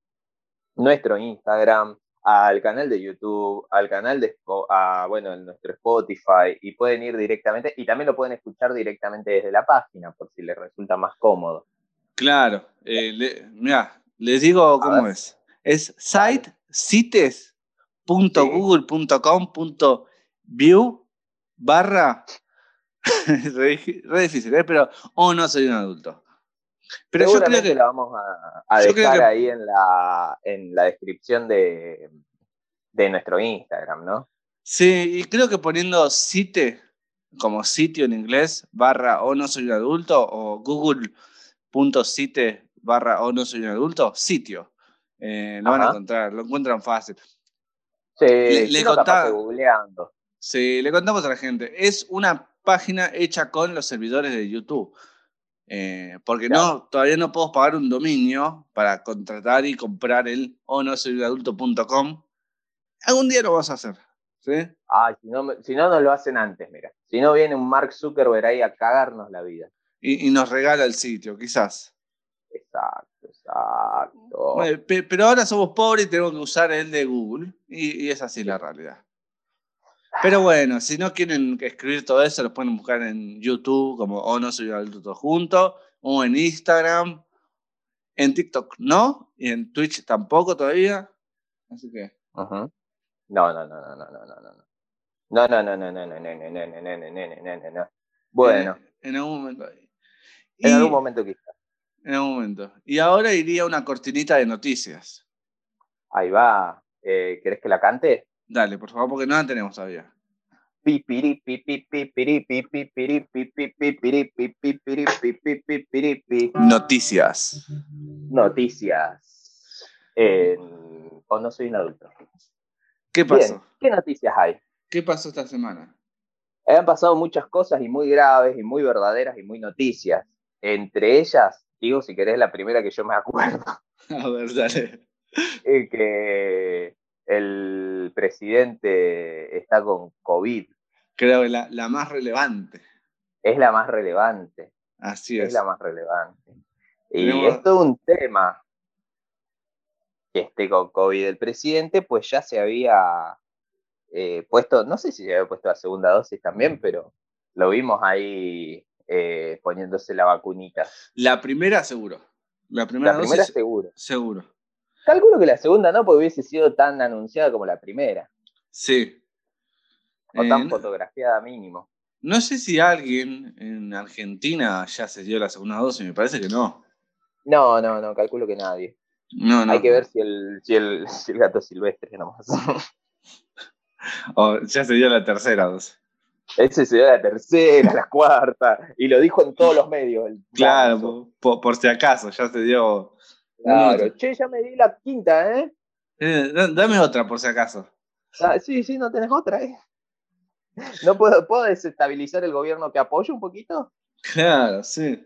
nuestro Instagram, al canal de YouTube, al canal de a, bueno, en nuestro Spotify y pueden ir directamente y también lo pueden escuchar directamente desde la página por si les resulta más cómodo. claro, eh, le- mirá, les digo cómo es. Es site cites.google.com.view barra re, re difícil, ¿eh? pero oh no soy un adulto. Pero yo creo que la vamos a, dejar que- ahí en la, en la descripción de, de nuestro Instagram, ¿no? sí, y creo que poniendo cite como sitio en inglés barra o no soy un adulto o google.cite barra o no soy un adulto, sitio. Eh, lo van a encontrar, lo encuentran fácil. Sí, Le- googleando. Sí, le contamos a la gente. Es una página hecha con los servidores de YouTube. Eh, porque no, todavía no puedo pagar un dominio para contratar y comprar el o no soy un adulto.com. Algún día lo vamos a hacer. ¿sí? Ay, si no, si no, nos lo hacen antes, mira. Si no, viene un Mark Zuckerberg ahí a cagarnos la vida. Y, y nos regala el sitio, quizás. Exacto, exacto. Bueno, pero ahora somos pobres y tenemos que usar el de Google. Y, y es así la realidad. Pero bueno, si no quieren escribir todo eso, lo pueden buscar en YouTube como O no soy un adulto todo junto, o en Instagram, en TikTok no, y en Twitch tampoco todavía. Así que. No, no, no, no, no, no, no, no. No, no, no, no, no, no, no, no, no, no, no, no, no, no, no, no. Bueno, en, algún momento. en algún momento quizás. En algún momento. Y ahora iría una cortinita de noticias. Ahí va. Eh, ¿Querés que la cante? Dale, por favor, porque no la tenemos todavía. Noticias. Noticias. O no soy un adulto. ¿Qué pasó? Bien, ¿qué noticias hay? ¿Qué pasó esta semana? Han pasado muchas cosas y muy graves y muy verdaderas y muy noticias. Entre ellas, digo, si querés, la primera que yo me acuerdo, A ver, dale. que el presidente está con COVID. Creo que la, la más relevante. Es la más relevante. Así Es es. la más relevante. Y Tenemos- es todo un tema que esté con COVID. El presidente, pues ya se había eh, puesto, no sé si se había puesto la segunda dosis también, pero lo vimos ahí eh, poniéndose la vacunita. La primera, seguro. La primera, La primera dosis, seguro. seguro. Calculo que la segunda no, porque hubiese sido tan anunciada como la primera, Sí. o Eh, tan no- fotografiada mínimo. no sé si alguien en Argentina ya se dio la segunda dosis, me parece que no. No, no, no, calculo que nadie. No, no. Hay que ver si el, si el, si el gato silvestre nomás. O ya se dio la tercera dosis. Ese se dio la tercera, la cuarta, y lo dijo en todos los medios. el Claro, ganso. por, por- por si acaso, ya se dio. Claro, che, ya me di la quinta, ¿eh? Eh, da- dame otra por si acaso. Ah, sí, sí, no tenés otra, ¿eh? ¿No puedo, puedo desestabilizar el gobierno que apoyo un poquito? Claro, sí.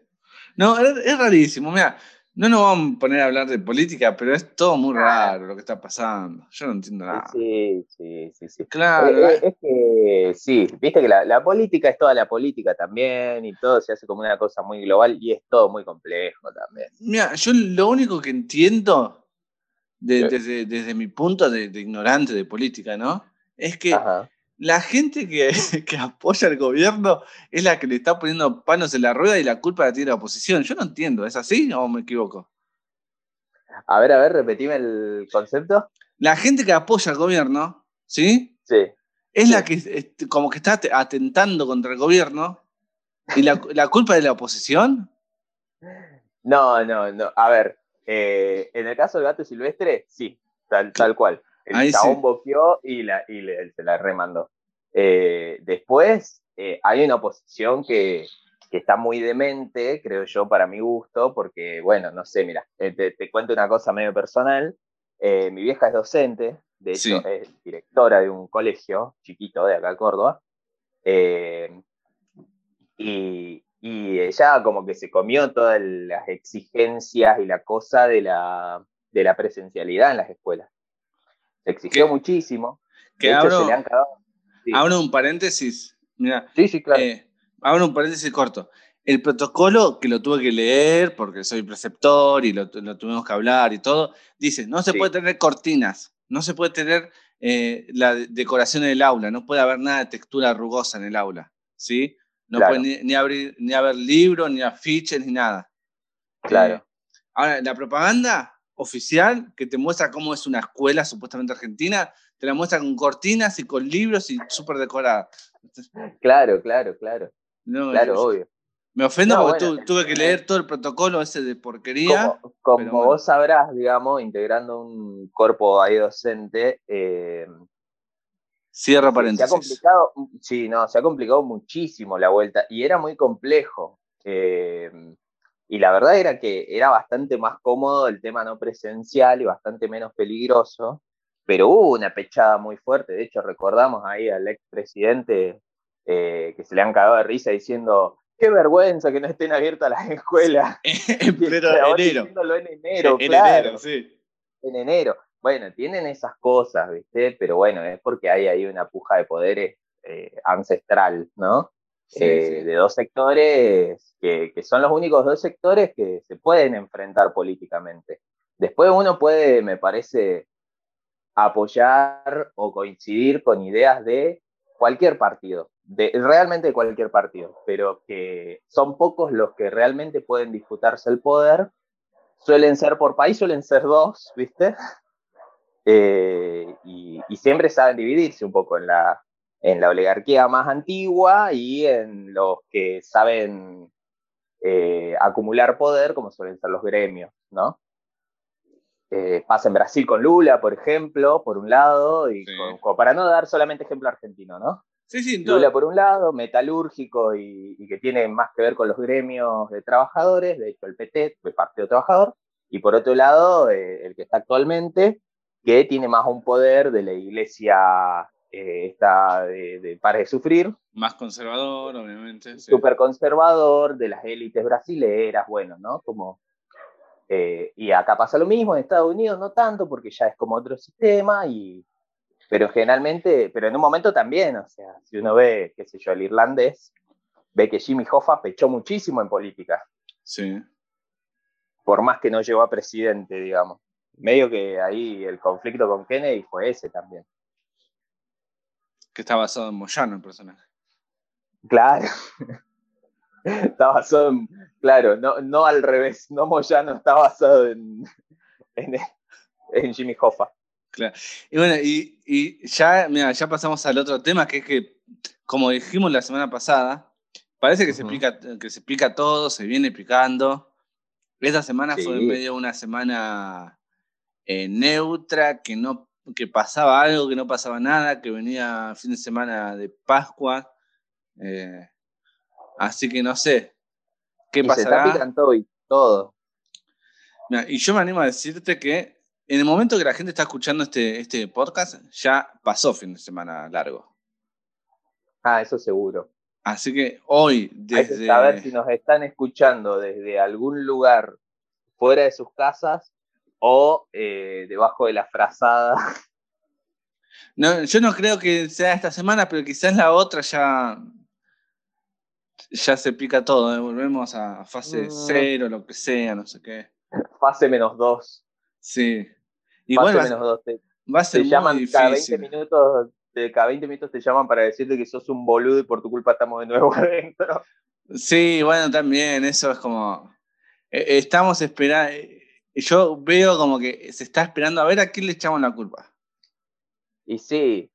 No, es, es rarísimo. Mira, no nos vamos a poner a hablar de política, pero es todo muy raro lo que está pasando. Yo no entiendo nada. Sí, sí, sí, sí. Claro, Eh, la- eh, es que sí, viste que la, la política es toda la política también y todo se hace como una cosa muy global y es todo muy complejo también. Mira, yo lo único que entiendo de- Sí. desde, desde mi punto de, de ignorante de política, ¿no? Es que Ajá. La gente que, que apoya al gobierno es la que le está poniendo palos en la rueda y la culpa la tiene la oposición. Yo no entiendo, ¿es así o me equivoco? A ver, a ver, repetime el concepto. La gente que apoya al gobierno, ¿sí? Sí. Es Sí. la que este, como que está te- atentando contra el gobierno y la, la culpa de la oposición. No, no, no. A ver, eh, en el caso del gato silvestre, sí, tal, tal cual. El Ahí chabón sí. boqueó y, la, y le- se la remandó. Eh, después, eh, hay una oposición que, que está muy demente, creo yo, para mi gusto, porque, bueno, no sé, mira, eh, te, te cuento una cosa medio personal. Eh, mi vieja es docente, de hecho, Sí. es directora de un colegio chiquito de acá de Córdoba. Y, y ella como que se comió todas las exigencias y la cosa de la, de la presencialidad en las escuelas. Se exigió Que- muchísimo. Que de hecho, abro, se le han cagado. abro un paréntesis. Mira, Sí, sí, claro. eh, abro un paréntesis corto. El protocolo, que lo tuve que leer porque soy preceptor y lo, lo tuvimos que hablar y todo, dice, no se Sí. puede tener cortinas, no se puede tener eh, la de- decoración del aula, no puede haber nada de textura rugosa en el aula, ¿sí? No Claro. puede ni, ni abrir, ni haber libros, ni afiches, ni nada. Claro. Eh, ahora, la propaganda oficial que te muestra cómo es una escuela supuestamente argentina, te la muestra con cortinas y con libros y súper decorada. Claro, claro, claro. No, Claro, yo- obvio. Me ofendo No, porque bueno. tu- tuve que leer todo el protocolo ese de porquería. Como, como pero bueno. vos sabrás, digamos, integrando un cuerpo ahí docente, eh, Cierra se ha paréntesis. complicado, sí, no, se ha complicado muchísimo la vuelta y era muy complejo. eh, y la verdad era que era bastante más cómodo el tema no presencial y bastante menos peligroso, pero hubo una pechada muy fuerte. De hecho, recordamos ahí al expresidente eh, que se le han cagado de risa diciendo. Qué vergüenza que no estén abiertas las escuelas. en pleno ahora enero. en enero, en claro enero, sí. en enero. Bueno, tienen esas cosas, ¿viste? Pero bueno, es porque hay ahí una puja de poderes eh, ancestral, ¿no? Sí, Eh, sí. De dos sectores que, que son los únicos dos sectores que se pueden enfrentar políticamente. Después uno puede, me parece, apoyar o coincidir con ideas de cualquier partido, de, realmente de cualquier partido, pero que son pocos los que realmente pueden disputarse el poder. Suelen ser por país, suelen ser dos, ¿viste? Eh, y, y siempre saben dividirse un poco en la, en la oligarquía más antigua y en los que saben eh, acumular poder, como suelen ser los gremios, ¿no? Eh, pasa en Brasil con Lula, por ejemplo, por un lado, y Sí. con- como para no dar solamente ejemplo argentino, ¿no? Sí, sí. Lula por un lado, metalúrgico y, y que tiene más que ver con los gremios de trabajadores, de hecho el PT, el Partido Trabajador, y por otro lado eh, el que está actualmente, que tiene más un poder de la iglesia eh, esta de, de Pare de Sufrir, Más conservador, obviamente. sí. súper conservador, de las élites brasileras, bueno, ¿no? Como, eh, y acá pasa lo mismo, en Estados Unidos no tanto, porque ya es como otro sistema, y, pero generalmente, pero en un momento también, o sea, si uno ve, qué sé yo, el irlandés, ve que Jimmy Hoffa pechó muchísimo en política, Sí. por más que no llegó a presidente, digamos. Medio que ahí el conflicto con Kennedy fue ese también. Que está basado en Moyano el personaje. Claro. Está basado en. Claro, no, no al revés. No Moyano está basado en, en, en Jimmy Hoffa. Y bueno, y, y ya, mira, ya pasamos al otro tema, que es que, como dijimos la semana pasada, parece que, se, pica, que se pica todo, se viene picando. Esta semana fue Sí. medio una semana eh, neutra, que no que pasaba algo, que no pasaba nada, que venía fin de semana de Pascua. eh, así que no sé. ¿Qué y se está pasará? picando y todo. Y yo me animo a decirte que en el momento que la gente está escuchando este, este podcast, ya pasó fin de semana largo. Ah, eso seguro. Así que hoy, desde. saber si nos están escuchando desde algún lugar fuera de sus casas o eh, debajo de la frazada. No, yo no creo que sea esta semana, pero quizás la otra ya. Ya se pica todo, ¿eh? volvemos a fase Mm. cero, lo que sea, no sé qué. Fase menos dos. Sí. Fase Igual va, menos dos. Te, va a ser te muy llaman cada 20 difícil. minutos. De cada 20 minutos te llaman para decirte que sos un boludo y por tu culpa estamos de nuevo adentro. Sí, bueno, también, eso es como. eh, Estamos esperando. Yo veo como que se está esperando a ver a quién le echamos la culpa. Y sí.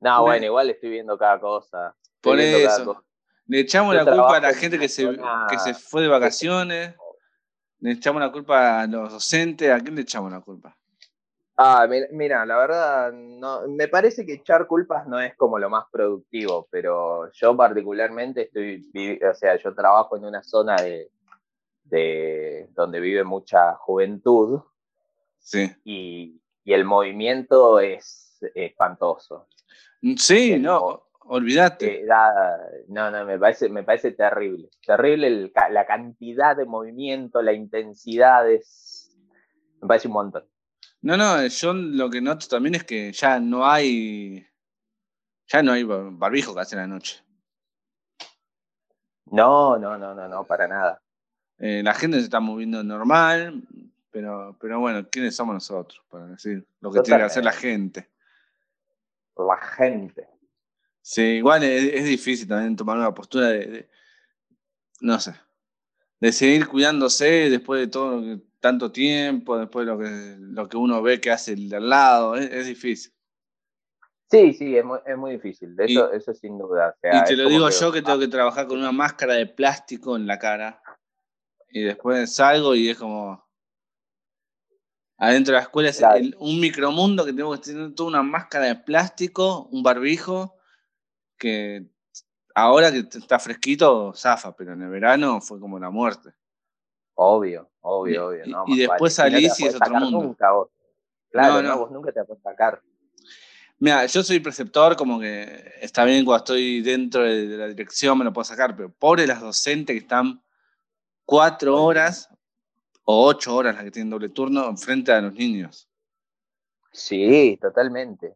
No, bueno, igual estoy viendo cada cosa. Estoy Por eso. cosa. Le echamos Yo la culpa a la en gente que se, que se fue de vacaciones. Le echamos la culpa a los docentes. ¿A quién le echamos la culpa? Ah, mi- mira, la verdad, no, me parece que echar culpas no es como lo más productivo, pero yo particularmente estoy, o sea, yo trabajo en una zona de, de donde vive mucha juventud Sí. y, y el movimiento es espantoso. Sí, El no, olvídate. Eh, no, no, me parece, me parece terrible. Terrible el la cantidad de movimiento, la intensidad es. Me parece un montón. No, no, yo lo que noto también es que ya no hay. Ya no hay barbijo casi en la noche. No, no, no, no, no, para nada. Eh, la gente se está moviendo normal, pero, pero bueno, ¿quiénes somos nosotros para decir lo que tiene que hacer la gente? La gente. Sí, igual es, difícil también tomar una postura de, no sé, de seguir cuidándose después de todo tanto tiempo, después de lo que, lo que uno ve que hace el de al lado, es, difícil. Sí, sí, es muy, es muy difícil, eso, eso sin duda. y te lo digo yo que tengo que trabajar con una máscara de plástico en la cara y después salgo y es como adentro de la escuela es un micromundo que tengo que tener toda una máscara de plástico, un barbijo, que ahora que está fresquito, zafa, pero en el verano fue como la muerte. Obvio, obvio, obvio. y, después salís y, es otro mundo. Nunca, vos. Claro, no, vos nunca te a sacar. Mira, yo soy preceptor, como que está bien cuando estoy dentro de la dirección me lo puedo sacar, pero pobre las docentes que están cuatro horas o ocho horas las que tienen doble turno frente a los niños. Sí, totalmente.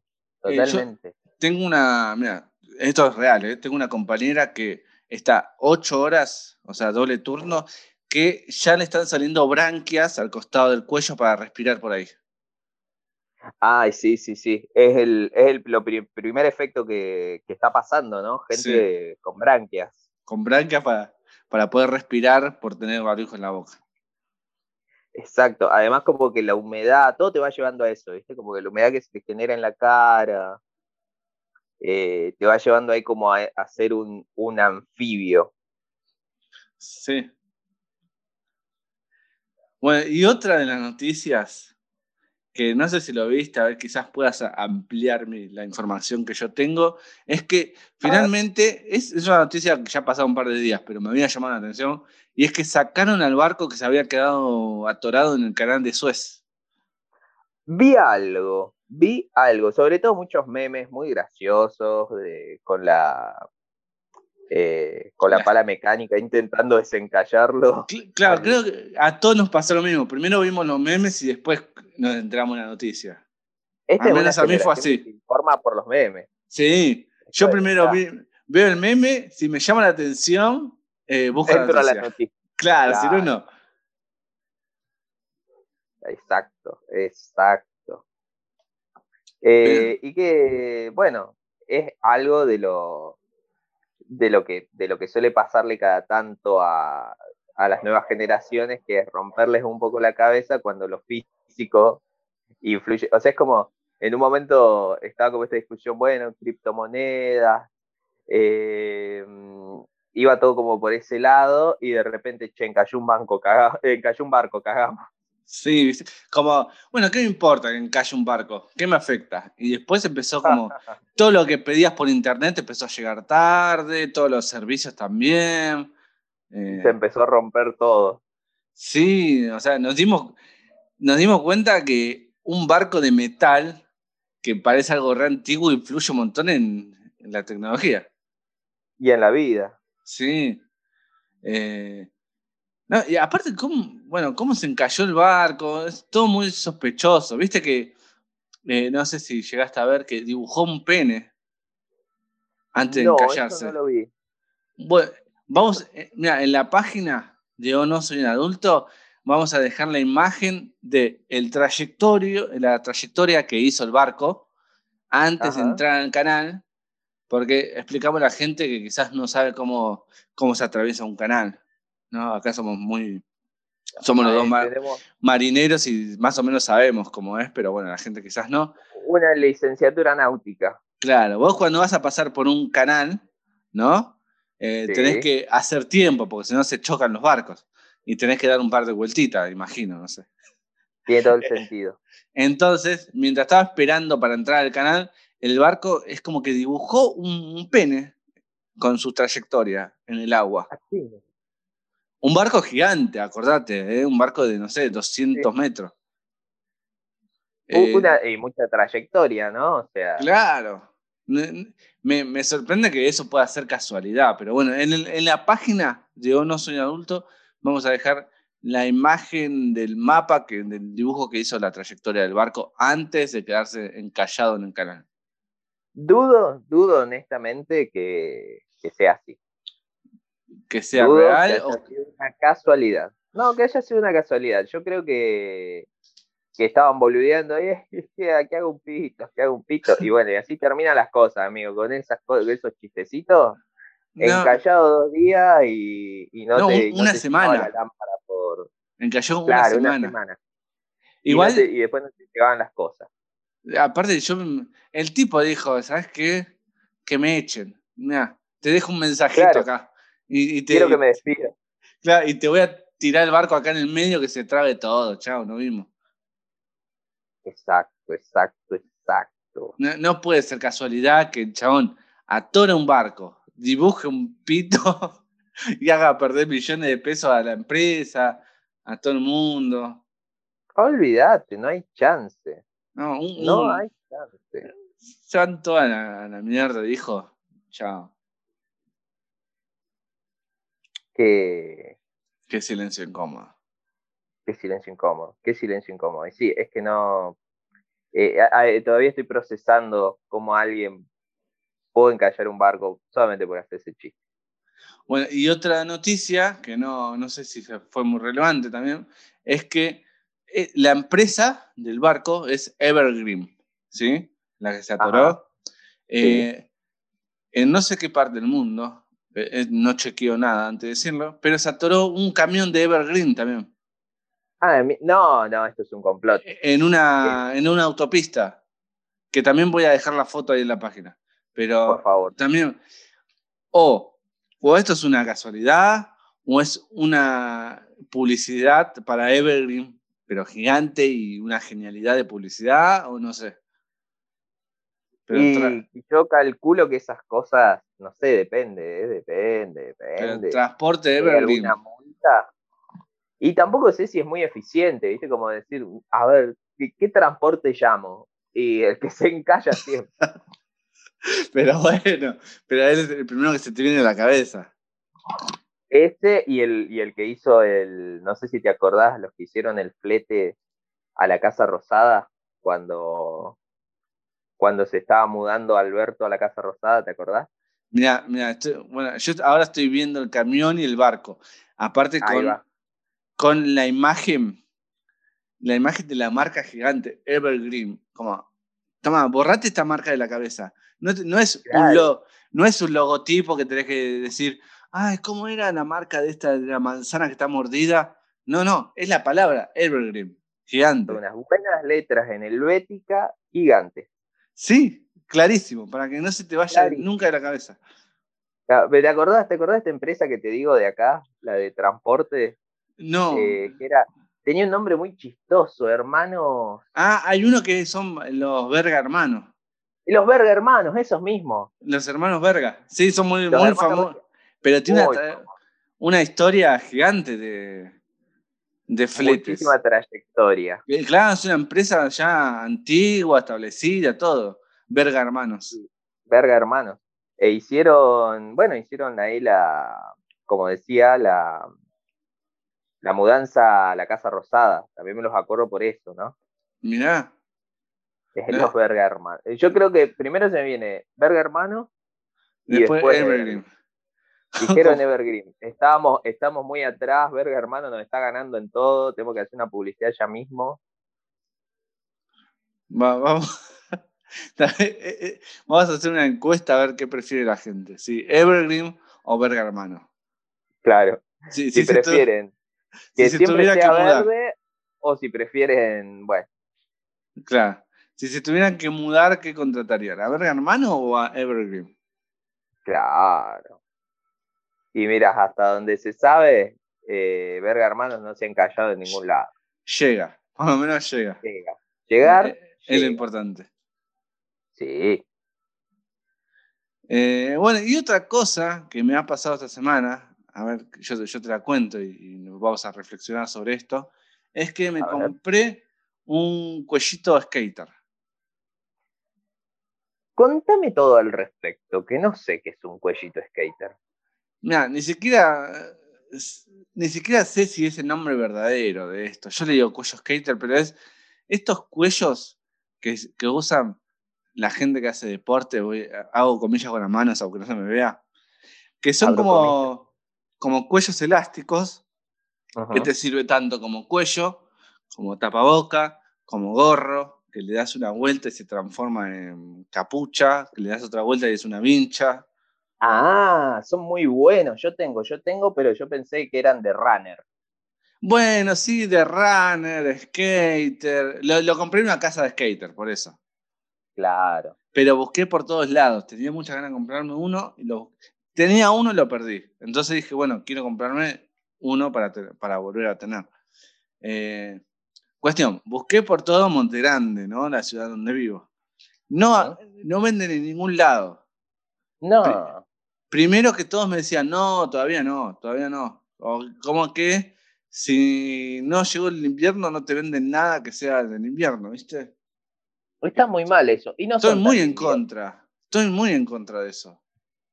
Eh, totalmente. tengo una, mira, esto es real, ¿eh? tengo una compañera que está ocho horas, o sea, doble turno, que ya le están saliendo branquias al costado del cuello para respirar por ahí. Ay, sí, sí, sí. Es el, es el primer efecto que, está pasando, ¿no? Gente con branquias. Con branquias para, para poder respirar por tener barbijo en la boca. Exacto. Además, como que la humedad, todo te va llevando a eso, ¿viste? Como que la humedad que se te genera en la cara, eh, te va llevando ahí como a, a ser un, un, anfibio. Sí. Bueno, y otra de las noticias que no sé si lo viste, a ver, quizás puedas ampliar la información que yo tengo, es que finalmente, es, una noticia que ya ha pasado un par de días, pero me había llamado la atención, y es que sacaron al barco que se había quedado atorado en el canal de Suez. Vi algo, vi algo, sobre todo muchos memes muy graciosos con la eh, con la pala mecánica intentando desencallarlo. Claro, creo que a todos nos pasó lo mismo. Primero vimos los memes y después nos entramos en la noticia. Este Al menos a mí fue así. Se informa por los memes. Sí, yo primero veo el meme, si me llama la atención, eh, busco la noticia. Claro, si no, no. Exacto, exacto. Eh, y que, bueno, es algo de lo, de lo que, de lo que suele pasarle cada tanto a, a las nuevas generaciones, que es romperles un poco la cabeza cuando lo físico influye. O sea, es como, en un momento estaba como esta discusión, bueno, criptomonedas, eh, iba todo como por ese lado y de repente, che, cayó un, banco, eh, cayó un barco, cagamos. Sí, como, bueno, ¿qué me importa que calle un barco? ¿Qué me afecta? Y después empezó como, todo lo que pedías por internet empezó a llegar tarde, todos los servicios también. Eh. Se empezó a romper todo. Sí, o sea, nos dimos, nos dimos cuenta que un barco de metal, que parece algo re antiguo, influye un montón en, la tecnología. Y en la vida. Sí. Eh, no, y aparte, ¿cómo, bueno, cómo se encalló el barco, es todo muy sospechoso. Viste que, eh, no sé si llegaste a ver que dibujó un pene antes de encallarse. no lo vi. Bueno, vamos, eh, mira, en la página de O No Soy un Adulto, vamos a dejar la imagen de el trayectorio, la trayectoria que hizo el barco antes de entrar al canal, porque explicamos a la gente que quizás no sabe cómo, cómo se atraviesa un canal. ¿No? Acá somos muy. Somos los dos marineros y más o menos sabemos cómo es, pero bueno, la gente quizás no. Una licenciatura náutica. Claro, vos cuando vas a pasar por un canal, ¿no? Eh, tenés que hacer tiempo, porque si no se chocan los barcos. Y tenés que dar un par de vueltitas, imagino, no sé. Tiene todo el sentido. Entonces, mientras estaba esperando para entrar al canal, el barco es como que dibujó un, pene con su trayectoria en el agua. Así. Un barco gigante, acordate, ¿eh? un barco de, no sé, 200 metros. Una, y mucha trayectoria, ¿no? O sea. Claro. Me, sorprende que eso pueda ser casualidad, pero bueno, en, la página de O No Soy Adulto vamos a dejar la imagen del mapa, que, del dibujo que hizo la trayectoria del barco antes de quedarse encallado en el canal. Dudo, dudo honestamente que, que sea así. Que sea Dudo real que haya o sido una casualidad. No, que haya sido una casualidad. Yo creo que, que estaban boludeando. "Eh, es que aquí hago un pito, que hago un pito. Y bueno, y así terminan las cosas, amigo. Con esas co- esos chistecitos, no, encallado dos días y, y no, No, te. un- no una te semana. la lámpara por. encalló una Claro, semana. una semana. Y, Igual, y después no te llegaban las cosas. aparte, yo el tipo dijo, ¿sabes qué? Que me echen. Mira, te dejo un mensajito Claro. acá. Y, y te, Quiero que me despida. claro, y te voy a tirar el barco acá en el medio que se trabe todo. Chao, nos vimos. Exacto, exacto, exacto. No, no puede ser casualidad que el chabón atora un barco, dibuje un pito y haga perder millones de pesos a la empresa, a todo el mundo. Olvídate, no hay chance. No, un, No un- hay chance. se van toda a la, a la mierda, dijo. Chao. Que, Qué silencio incómodo. qué silencio incómodo, qué silencio incómodo. Y sí, es que no. eh, todavía estoy procesando cómo alguien pudo encallar un barco solamente por hacer ese chiste. Bueno, y otra noticia, que no, no sé si fue muy relevante también, es que eh, la empresa del barco es Evergreen, ¿sí? La que se atoró. Eh, en no sé qué parte del mundo, eh, eh, no chequeo nada antes de decirlo, pero se atoró un camión de Evergreen también, Ah, no, no, esto es un complot. en una, en una autopista, que también voy a dejar la foto ahí en la página. Pero Por favor. también, o, o esto es una casualidad, o es una publicidad para Evergreen, pero gigante y una genialidad de publicidad, o no sé. Pero Y, yo calculo que esas cosas, no sé, depende, eh, depende, depende. transporte de ¿Hay Evergreen. alguna multa? Y tampoco sé si es muy eficiente, ¿viste? Como decir, a ver, ¿qué, qué transporte llamo? Y el que se encalla siempre. Pero bueno, pero él es el primero que se te viene a la cabeza. Ese y el, y el que hizo el, no sé si te acordás, los que hicieron el flete a la Casa Rosada cuando, cuando se estaba mudando Alberto a la Casa Rosada, ¿te acordás? Mira, mira, bueno, yo ahora estoy viendo el camión y el barco. Aparte con, con la imagen, la imagen de la marca gigante, Evergreen. Como, toma, borrate esta marca de la cabeza. No, es, un, lo- no es un logotipo que tenés que decir, ay, ¿cómo era la marca de esta, de la manzana que está mordida? No, no, es la palabra Evergreen, gigante. Unas buenas letras en helvética gigantes. Sí, clarísimo, para que no se te vaya Clarísimo. nunca de la cabeza. Ah, ¿Te acordás, ¿Te acordás de esta empresa que te digo de acá? La de transporte, No. eh, que era, tenía un nombre muy chistoso, hermano. Ah, hay uno que son los Verga hermanos. Los Verga Hermanos, esos mismos. Los hermanos Verga. Sí, son muy, Los muy hermanos famosos. Pero tiene Muy una, tra- famosos. una historia gigante de, de fletes. Muchísima trayectoria. Eh, Claro, es una empresa ya antigua, establecida, todo. Verga hermanos. Verga Hermanos. E hicieron, bueno, hicieron ahí la, como decía, la, la mudanza a la Casa Rosada. También me los acuerdo por eso, ¿no? Mirá. Es los Verga Hermanos. Yo creo que primero se me viene Verga Hermanos y Después, después, Evergreen. Dijeron Evergreen, estábamos, estamos muy atrás, verga hermano, nos está ganando en todo, tenemos que hacer una publicidad ya mismo. Va- vamos. Eh, eh, vamos a hacer una encuesta a ver qué prefiere la gente. ¿sí? Evergreen o Verga hermano. Claro, Sí, si prefieren si que siempre que sea mudar. verde o si prefieren, bueno, Claro. Si se tuvieran que mudar, ¿qué contratarían? ¿A Verga Hermano o a Evergreen? claro. Y mira, hasta donde se sabe, eh, verga hermanos no se han callado en ningún lado. Llega, por lo menos llega. Llega. Llegar, Eh, es lo importante. sí. Eh, bueno, y otra cosa que me ha pasado esta semana, a ver, yo, yo te la cuento y, y vamos a reflexionar sobre esto, es que me A ver. compré un cuellito skater. Contame todo al respecto, que no sé qué es un cuellito skater. Mira, ni siquiera, ni siquiera sé si es el nombre verdadero de esto. Yo le digo cuello skater, pero es estos cuellos que, que usan la gente que hace deporte, voy, hago comillas con las manos aunque no se me vea, que son Abro como, como cuellos elásticos, Ajá. que te sirve tanto como cuello, como tapaboca, como gorro, que le das una vuelta y se transforma en capucha, que le das otra vuelta y es una vincha. Ah, son muy buenos. Yo tengo, yo tengo, pero yo pensé que eran de runner. Bueno, sí, de runner, skater. Lo, lo compré en una casa de skater, por eso. Claro. Pero busqué por todos lados. Tenía muchas ganas de comprarme uno. Y lo, tenía uno y lo perdí. Entonces dije, bueno, quiero comprarme uno para, para volver a tener. Eh, cuestión, busqué por todo Monte Grande, ¿no? La ciudad donde vivo. No, no venden en ningún lado. No. Primero que todos me decían, no, todavía no, todavía no. O como que si no llegó el invierno no te venden nada que sea del invierno, ¿viste? Está muy mal eso. Y no Estoy muy en contra. Estoy muy en contra de eso.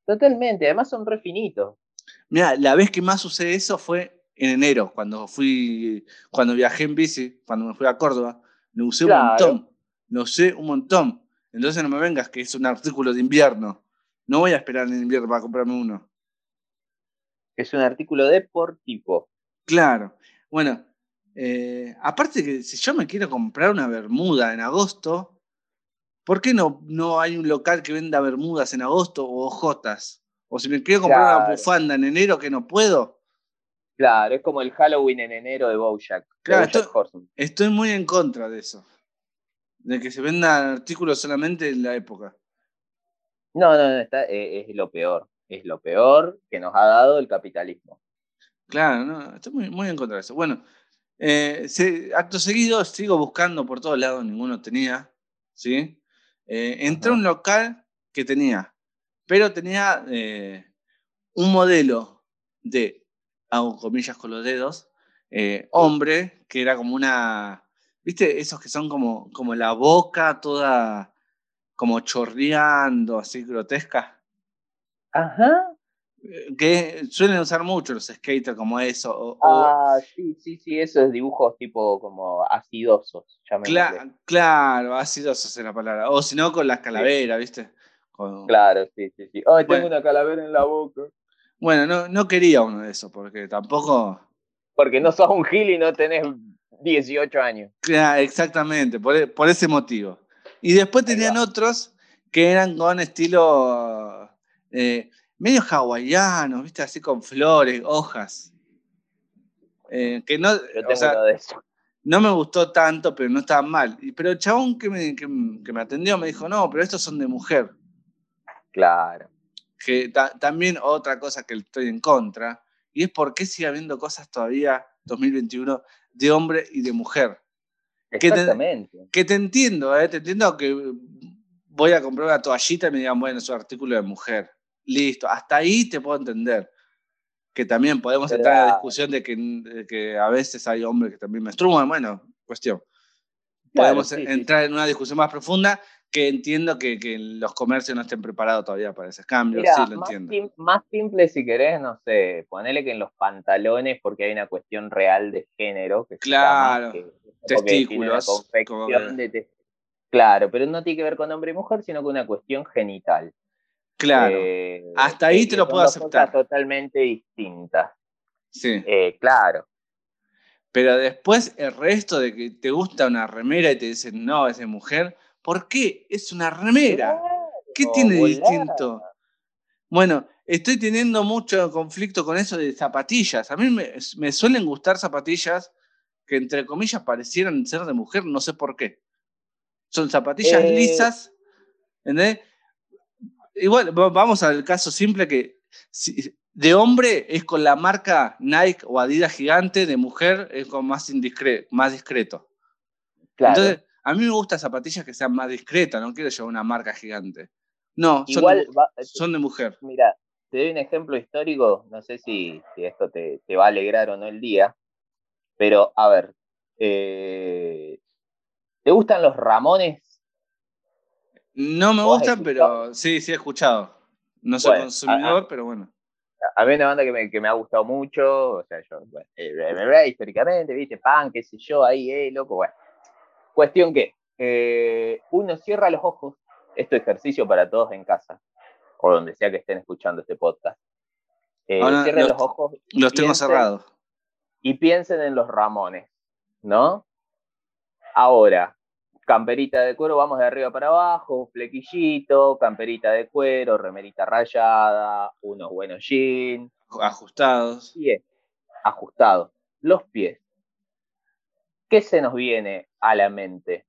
Totalmente. Además son re finitos. Mira, la vez que más usé eso fue en enero, cuando fui, cuando viajé en bici, cuando me fui a Córdoba, lo usé Claro. un montón. Lo usé un montón. Entonces no me vengas que es un artículo de invierno. No voy a esperar en invierno para comprarme uno. Es un artículo deportivo. Claro. Bueno, eh, aparte que si yo me quiero comprar una bermuda en agosto, ¿por qué no, no hay un local que venda bermudas en agosto o ojotas? O si me quiero comprar una bufanda en enero que no puedo, Claro, es como el Halloween en enero de Bojack. de Claro, BoJack esto- Horseman. estoy muy en contra de eso. De que se vendan artículos solamente en la época. No, no, no, está, eh, es lo peor. Es lo peor que nos ha dado el capitalismo. Claro, no, estoy muy, muy en contra de eso. Bueno, eh, se- acto seguido sigo buscando por todos lados, ninguno tenía, ¿sí? Eh, entré a un local que tenía, pero tenía eh, un modelo de, hago comillas con los dedos, hombre, que era como una, ¿viste? Esos que son como, como la boca toda como chorreando, así grotesca. Ajá. Eh, Que suelen usar mucho los skaters como eso. o- o- Ah, sí, sí, sí, esos dibujos tipo como acidosos. Cla- claro, ácido esa es la palabra. O si no, con las calaveras, ¿viste? Con- Claro, sí, sí, sí. Ay, Bueno. tengo una calavera en la boca. Bueno, no, no quería uno de esos, porque tampoco. Porque no sos un gil y no tenés 18 años. Cla- Exactamente, por, e- por ese motivo. Y después tenían otros que eran con estilo eh, medio hawaianos, ¿viste? Así con flores, hojas. Eh, que no, o sea, no me gustó tanto, pero no estaban mal. Pero el chabón que me, que, que me atendió me dijo, no, pero estos son de mujer. Claro. que ta- también otra cosa que estoy en contra, y es por qué sigue habiendo cosas todavía, 2021, de hombre y de mujer. Te- Exactamente. Que te entiendo, ¿eh? te entiendo que voy a comprar una toallita y me digan, bueno, es un artículo de mujer. Listo, hasta ahí te puedo entender. Que también podemos entrar en la discusión de que, de que a veces hay hombres que también menstruan, bueno, cuestión. Claro, Podemos sí, sí, entrar en una discusión más profunda que entiendo que, que los comercios no estén preparados todavía para ese cambio, Mira, sí lo más, entiendo. sim- más simple si querés, no sé, ponele que en los pantalones, porque hay una cuestión real de género. Que se Claro, llama, que- testículos, confección como que- de tes- Claro, pero no tiene que ver con hombre y mujer, sino con una cuestión genital. Claro, Eh, hasta ahí que- te lo puedo dos cosas aceptar. totalmente distintas. sí. Eh, claro. Pero después el resto de que te gusta una remera y te dicen, no, es de mujer, ¿por qué? Es una remera. ¿Qué tiene de distinto? Bueno, estoy teniendo mucho conflicto con eso de zapatillas. A mí me, me suelen gustar zapatillas que entre comillas parecieran ser de mujer, no sé por qué. Son zapatillas Eh. lisas, ¿entendés? Igual, va- vamos al caso simple que si- de hombre es con la marca Nike o Adidas gigante, de mujer es con más, indiscre- más discreto. Claro. Entonces, a mí me gustan zapatillas que sean más discretas, no quiero llevar una marca gigante. No, son, Igual, de, mu- va- son de mujer. Mira, te doy un ejemplo histórico, no sé si, si esto te, te va a alegrar o no el día, pero a ver, eh, ¿te gustan los Ramones? No me ¿Vos has gustan, pero sí, sí he escuchado. No soy Bueno, consumidor, pero bueno. A mí una banda que me, que me ha gustado mucho, o sea, yo, bueno, eh, bla, históricamente, viste, pan, qué sé yo, ahí, eh, loco, bueno. Cuestión que eh, uno cierra los ojos Esto es ejercicio para todos en casa, o donde sea que estén escuchando este podcast. Eh, Ahora cierren los- los ojos Los tengo cerrados. y piensen en los Ramones, ¿no? Ahora, camperita de cuero, vamos de arriba para abajo, flequillito, camperita de cuero, remerita rayada, unos buenos jeans, Ajustados. pies ajustados, los pies. ¿Qué se nos viene a la mente?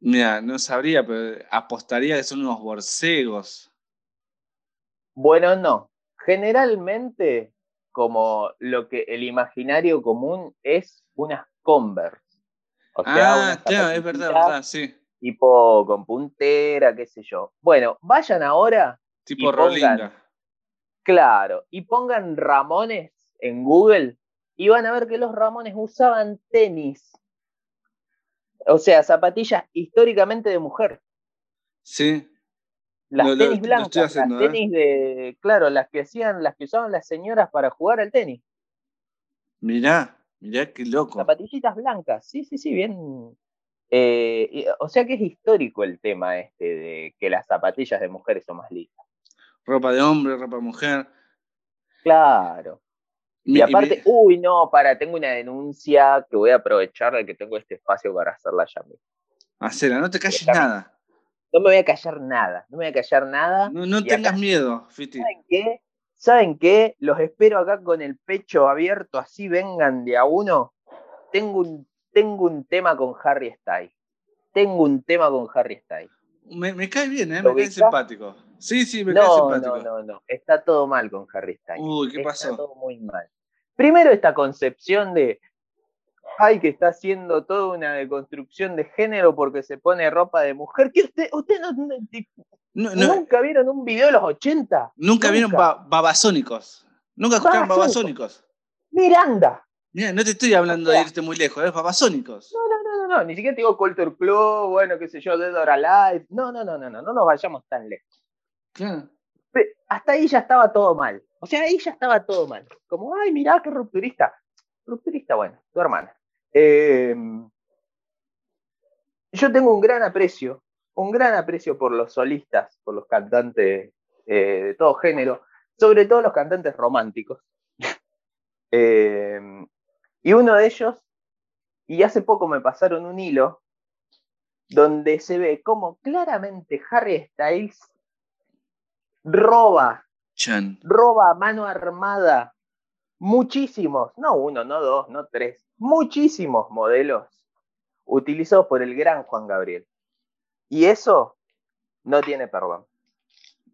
Mira, no sabría, pero apostaría que son unos borcegos. Bueno, no. Generalmente, como lo que el imaginario común es unas Converse. O sea, ah, claro, es verdad, verdad, sí. Tipo con puntera, qué sé yo. Bueno, vayan ahora, Tipo pongan- Rolinga. claro, y pongan Ramones en Google y van a ver que los Ramones usaban tenis. O sea, zapatillas históricamente de mujer. Sí. Las Lo- tenis lo blancas, haciendo, las ¿eh? tenis de, claro, las que hacían, las que usaban las señoras para jugar al tenis. Mirá, mirá qué loco. Zapatillitas blancas, sí, sí, sí, bien. Eh, y- o sea que es histórico el tema este de que las zapatillas de mujeres son más lindas. Ropa de hombre, ropa de mujer. Claro. Y aparte, uy, no, para, tengo una denuncia que voy a aprovechar de que tengo este espacio para hacerla ya mismo. Hacela, no te calles nada. No me voy a callar nada, no me voy a callar nada. No, tengas acá- miedo, Fiti. ¿Saben qué? ¿Saben qué? Los espero acá con el pecho abierto, así vengan de a uno. Tengo un, tengo un tema con Harry Styles. Tengo un tema con Harry Styles. Me, me cae bien, ¿eh? ¿Lo Me cae simpático. Sí, sí, me cae No, simpático. no, no, no. Está todo mal con Harry Styles. Uy, ¿qué Está pasó? todo muy mal. Primero esta concepción de, ay, que está haciendo toda una deconstrucción de género porque se pone ropa de mujer. ¿Qué usted, usted no, no- No, no, nunca vieron un video de los 80? nunca vieron ba- babasónicos. Nunca escucharon Babasónicos. Miranda. Mira, no te estoy hablando O sea- de irte muy lejos, es babasónicos. No, no, no, no, no, ni siquiera te digo Culture Club, bueno, qué sé yo, Dead or Alive. No, no, no, no, no, no nos vayamos tan lejos. Hasta ahí ya estaba todo mal. O sea, ahí ya estaba todo mal. Como, ay, mirá, qué rupturista. Rupturista, bueno, tu hermana. Eh, yo tengo un gran aprecio, un gran aprecio por los solistas, por los cantantes eh, de todo género, sobre todo los cantantes románticos. Eh, y uno de ellos, y hace poco me pasaron un hilo, donde se ve como claramente Harry Styles roba, Chan. roba a mano armada muchísimos, no uno, no dos, no tres, muchísimos modelos utilizados por el gran Juan Gabriel. Y eso no tiene perdón.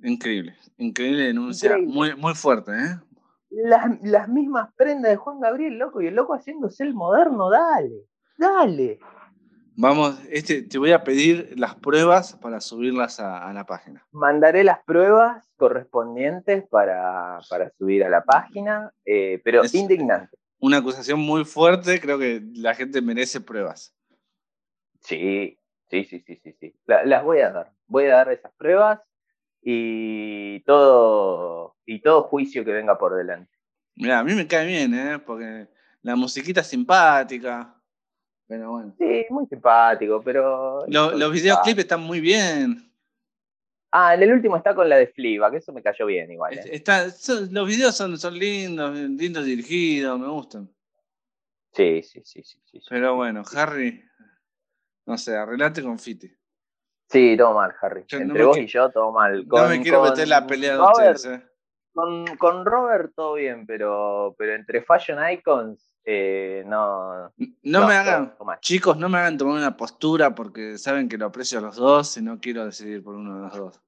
Increíble. Increíble denuncia. Increíble. Muy, muy fuerte, ¿eh? Las, las mismas prendas de Juan Gabriel, loco, y el loco haciéndose el moderno, dale, dale. Vamos, este, te voy a pedir las pruebas para subirlas a, a la página. Mandaré las pruebas correspondientes para, para subir a la página, eh, pero Es- indignante. Una acusación muy fuerte, creo que la gente merece pruebas. Sí, sí, sí, sí, sí, sí. La- las voy a dar. Voy a dar esas pruebas y todo, y todo juicio que venga por delante. Mira, a mí me cae bien, ¿eh? Porque la musiquita es simpática. Pero bueno. Sí, muy simpático, pero. Lo- los videoclips están muy bien. Ah, en el último está con la de Fliba, que eso me cayó bien igual. ¿eh? está- son- los videos son, son lindos, lindos dirigidos, me gustan. Sí, sí, sí, sí, sí. sí. Pero bueno, Harry, no sé, arreglate con Fiti. Sí, todo mal, Harry. Yo Entre vos y yo, todo mal. no me quiero meter en la pelea de ustedes, ¿eh? Con, con Robert todo bien, pero, pero entre Fashion Icons, eh, no. No, No, me hagan, chicos, no me hagan tomar una postura porque saben que lo aprecio a los dos y no quiero decidir por uno de los dos.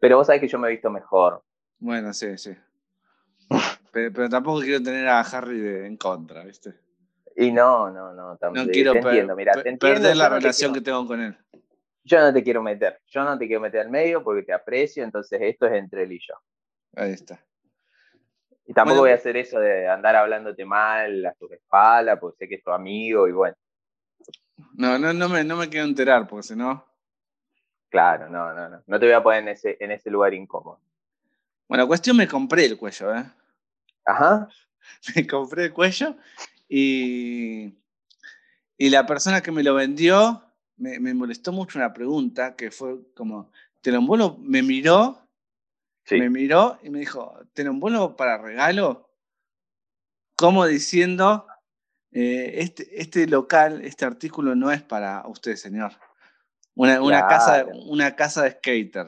Pero vos sabés que yo me he visto mejor. Bueno, sí, sí. Pero, pero tampoco quiero tener a Harry de- en contra, ¿viste? Y no, no, no. también No quiero te per- entiendo, mira, per- te entiendo, perder la relación que tengo con él. Yo no te quiero meter, yo no te quiero meter al medio porque te aprecio, entonces esto es entre él y yo. Ahí está. Y tampoco Bueno, voy a hacer eso de andar hablándote mal a tu espalda, porque sé que es tu amigo y bueno, No, no, no, me, no me quiero enterar porque si no. claro, no, no, no. No te voy a poner en ese, en ese lugar incómodo. Bueno, cuestión me compré el cuello, ¿eh? Ajá. Me compré el cuello y, y la persona que me lo vendió me, me molestó mucho una pregunta que fue como, ¿te lo envuelvo? Me miró, Sí. me miró y me dijo, ¿te lo envuelvo para regalo? Como diciendo, eh, este, este local, este artículo no es para usted, señor. Una, una casa, una casa de skater.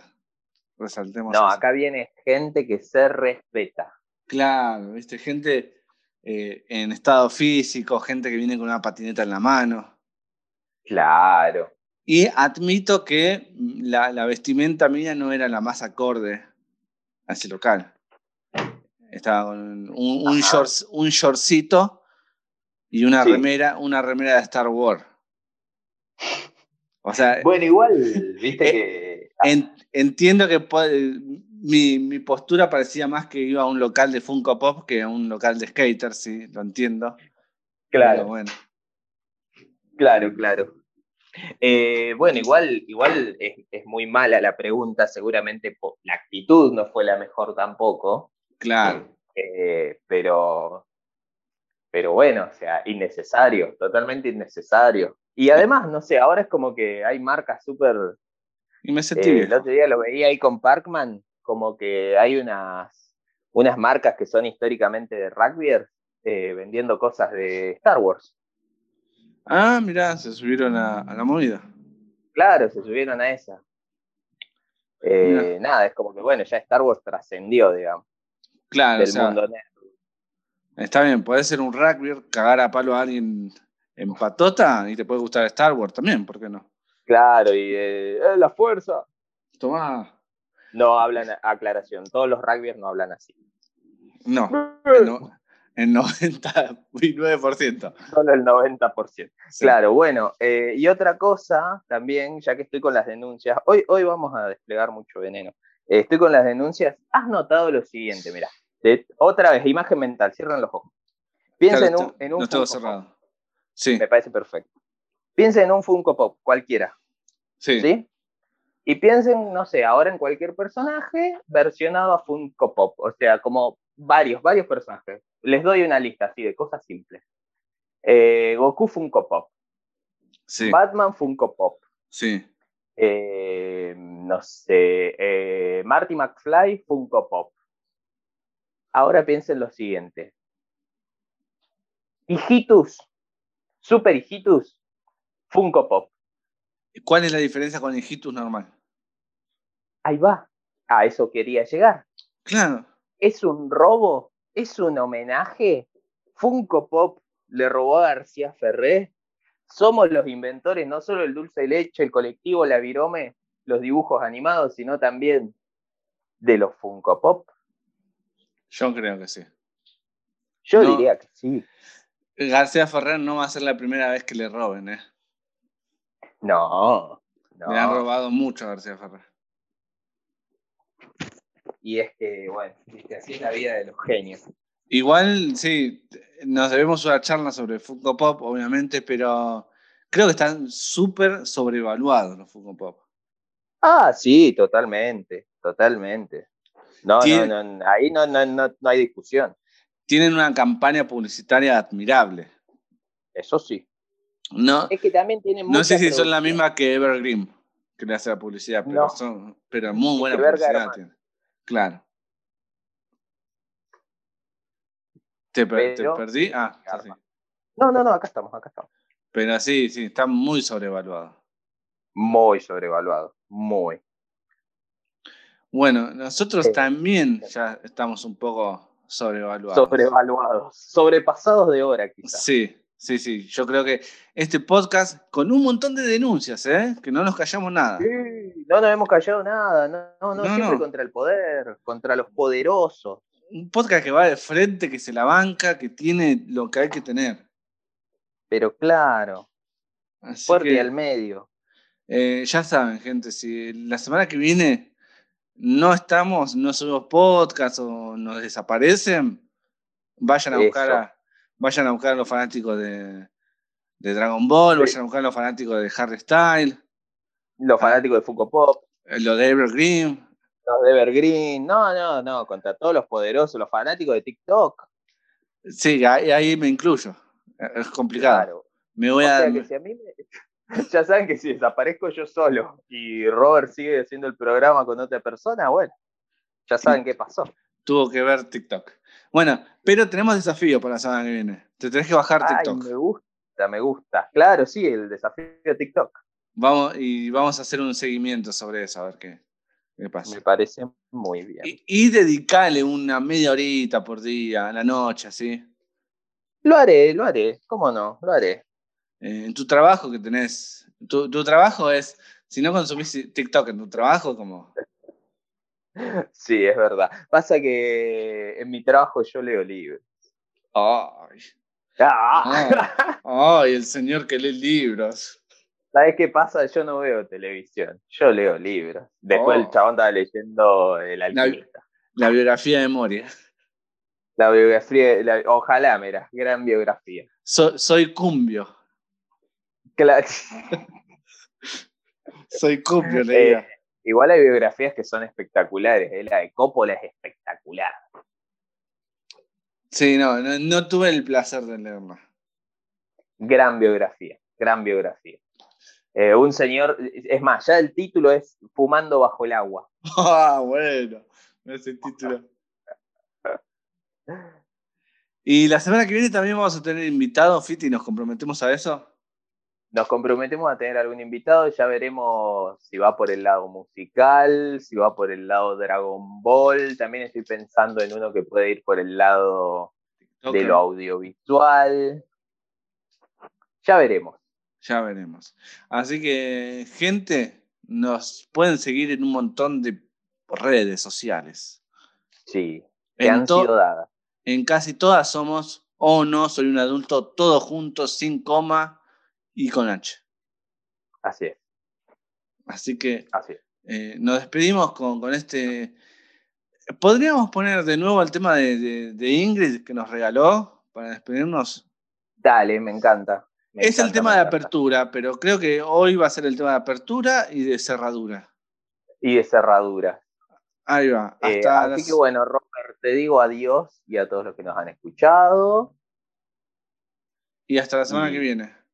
Resaltemos No, eso. acá viene gente que se respeta. Claro, viste, gente eh, en estado físico, gente que viene con una patineta en la mano. Claro. Y admito que la, la vestimenta mía no era la más acorde a ese local. Estaba con un, un, un shortcito y una Sí. remera, una remera de Star Wars. O sea, Bueno, igual, viste Eh, que. en- entiendo que puede- mi, mi postura parecía más que iba a un local de Funko Pop que a un local de skaters, sí, lo entiendo. Pero Claro, bueno, claro, claro. Eh, bueno, igual, igual es, es muy mala la pregunta, seguramente la actitud no fue la mejor tampoco, claro. eh, pero, pero bueno, o sea, innecesario, totalmente innecesario. Y además, no sé, ahora es como que hay marcas súper Y me sentí Eh, el otro día lo veía ahí con Parkman, como que hay unas, unas marcas que son históricamente de rugby eh, vendiendo cosas de Star Wars. Ah, mirá, se subieron a, a la movida. Claro, se subieron a esa. Eh, nada, es como que bueno, ya Star Wars trascendió, digamos, Claro, o del sea, mundo nerd. está bien, puede ser un rugby, cagar a palo a alguien en patota y te puede gustar Star Wars también, ¿por qué no? Claro, y eh, eh, la fuerza. Tomá. No hablan, aclaración, todos los rugbyers no hablan así. No, no- el 99%. Solo el 90%. Sí. Claro, bueno, eh, y otra cosa también, ya que estoy con las denuncias, hoy, hoy vamos a desplegar mucho veneno. Eh, estoy con las denuncias. Has notado lo siguiente, mira. otra vez, imagen mental, cierren los ojos. Piensa Claro, en un, en un no Funko Pop. cerrado. Sí, Me parece perfecto. Piensa en un Funko Pop, cualquiera, sí. ¿sí? Y piensen, no sé, ahora en cualquier personaje versionado a Funko Pop. O sea, como varios, varios personajes. Les doy una lista así de cosas simples. Eh, Goku Funko Pop. Sí, Batman Funko Pop. sí. Eh, no sé, eh, Marty McFly Funko Pop. Ahora piensen lo siguiente. Hijitus, Super Hijitus, Funko Pop. ¿Cuál es la diferencia con el Hitus normal? Ahí va. A eso quería llegar. Claro, ¿Es un robo? ¿Es un homenaje? ¿Funko Pop le robó a García Ferré? Somos los inventores, no solo el dulce de leche, el colectivo La Virome, los dibujos animados, sino también de los Funko Pop. yo creo que sí. Yo No. diría que sí. García Ferrer no va a ser la primera vez que le roben, ¿eh? No, no. Le han robado mucho a García Ferrer. Y es que, bueno, viste, así es la vida de los genios. Igual, sí, nos debemos una charla sobre Funko Pop, obviamente, pero creo que están súper sobrevaluados los Funko Pop. Ah, sí, totalmente, totalmente. No, no, no, ahí no, no, no, no hay discusión. Tienen una campaña publicitaria admirable. Eso sí. No, Es que también tienen no sé si son la misma que Evergreen, que le hace la publicidad, pero, No. son, pero muy buena publicidad tienen. Claro. ¿Te, per- te Pero- perdí? Ah, está sí. No, no, no, acá estamos, acá estamos. Pero sí, sí, está muy sobrevaluado. Muy sobrevaluado, muy. Bueno, nosotros Sí. también ya estamos un poco sobrevaluados. Sobrevaluados, sobrepasados de hora quizás. Sí, sí, sí. Yo creo que este podcast, con un montón de denuncias, ¿eh? Que no nos callamos nada. Sí, no nos hemos callado nada, no, no, no, No, siempre no. contra el poder, contra los poderosos. Un podcast que va de frente, que se la banca, que tiene lo que hay que tener. Pero claro, Así fuerte que, al medio. eh, ya saben, gente, si la semana que viene no estamos, no subimos podcast o nos desaparecen, vayan a buscar a, vayan a buscar a los fanáticos de, de Dragon Ball, Sí. vayan a buscar a los fanáticos de Harry Style, Los fanáticos de Funko Pop, eh, los de Evergreen. los de Evergreen, no, no, no, contra todos los poderosos, los fanáticos de TikTok. Sí, ahí, ahí me incluyo. Es complicado. Claro. Me voy o a. sea que si a mí me, ya saben que si desaparezco yo solo y Robert sigue haciendo el programa con otra persona, bueno, ya saben qué pasó. Tuvo que ver TikTok. Bueno, pero tenemos desafío para la semana que viene. Te tenés que bajar TikTok. me gusta, me gusta. Claro, sí, el desafío de TikTok. Vamos, y vamos a hacer un seguimiento sobre eso, a ver qué, pasa. Me parece muy bien. Y, y dedicarle una media horita por día, a la noche, así. Lo haré, lo haré, ¿cómo no? Lo haré. Eh, en tu trabajo que tenés, tu, trabajo es, si no consumís TikTok en tu trabajo, como... Sí, es verdad. Pasa que en mi trabajo yo leo libros. Ay. Ah. Ay, el señor que lee libros. ¿Sabes qué pasa? Yo no veo televisión, yo leo libros. Después el oh. chabón estaba leyendo El alquimista. La, biografía de Moria. La biografía, ojalá, mira, gran biografía. soy cumbio. Soy cumbio, eh, igual hay biografías que son espectaculares. ¿eh? La de Coppola es espectacular. Sí, no, no, tuve el placer de leerla. Gran biografía, gran biografía. Eh, un señor, es más, ya el título es Fumando bajo el agua. Ah, bueno, ese título. Y la semana que viene también vamos a tener invitado, Fiti, ¿nos comprometemos a eso? Nos comprometemos a tener algún invitado, ya veremos si va por el lado musical, si va por el lado Dragon Ball. También estoy pensando en uno que puede ir por el lado de lo audiovisual. Ya veremos. Ya veremos. Así que, gente, nos pueden seguir en un montón de redes sociales. Sí, que han sido dadas. En casi todas somos o no, soy un adulto, todos juntos, sin coma y con H. Así es. Así que eh, nos despedimos con, este. ¿Podríamos poner de nuevo el tema de, Ingrid que nos regaló para despedirnos? Dale, me encanta. es el tema de apertura, pero creo que hoy va a ser el tema de apertura y de cerradura. Y de cerradura. Ahí va. Eh, así que bueno, Robert, te digo adiós y a todos los que nos han escuchado. Y hasta la semana que viene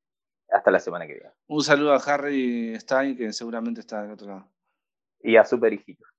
hasta la semana que viene. Un saludo a Harry Stein, que seguramente está del otro lado. Y a Super Hijitos.